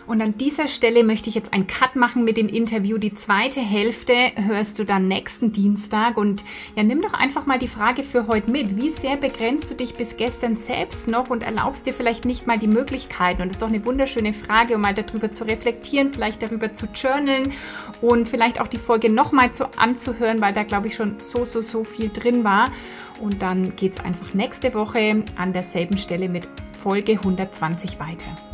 Und an dieser Stelle möchte ich jetzt einen Cut machen mit dem Interview. Die zweite Hälfte hörst du dann nächsten Dienstag. Und ja, nimm doch einfach mal die Frage für heute mit. Wie sehr begrenzt du dich bis gestern selbst noch und erlaubst dir vielleicht nicht mal die Möglichkeiten? Und das ist doch eine wunderschöne Frage, um mal darüber zu reflektieren, vielleicht darüber zu journalen und vielleicht auch die Folge nochmal zu, anzuhören, weil da, glaube ich, schon so, so, so viel drin war. Und dann geht es einfach nächste Woche an derselben Stelle mit Folge 120 weiter.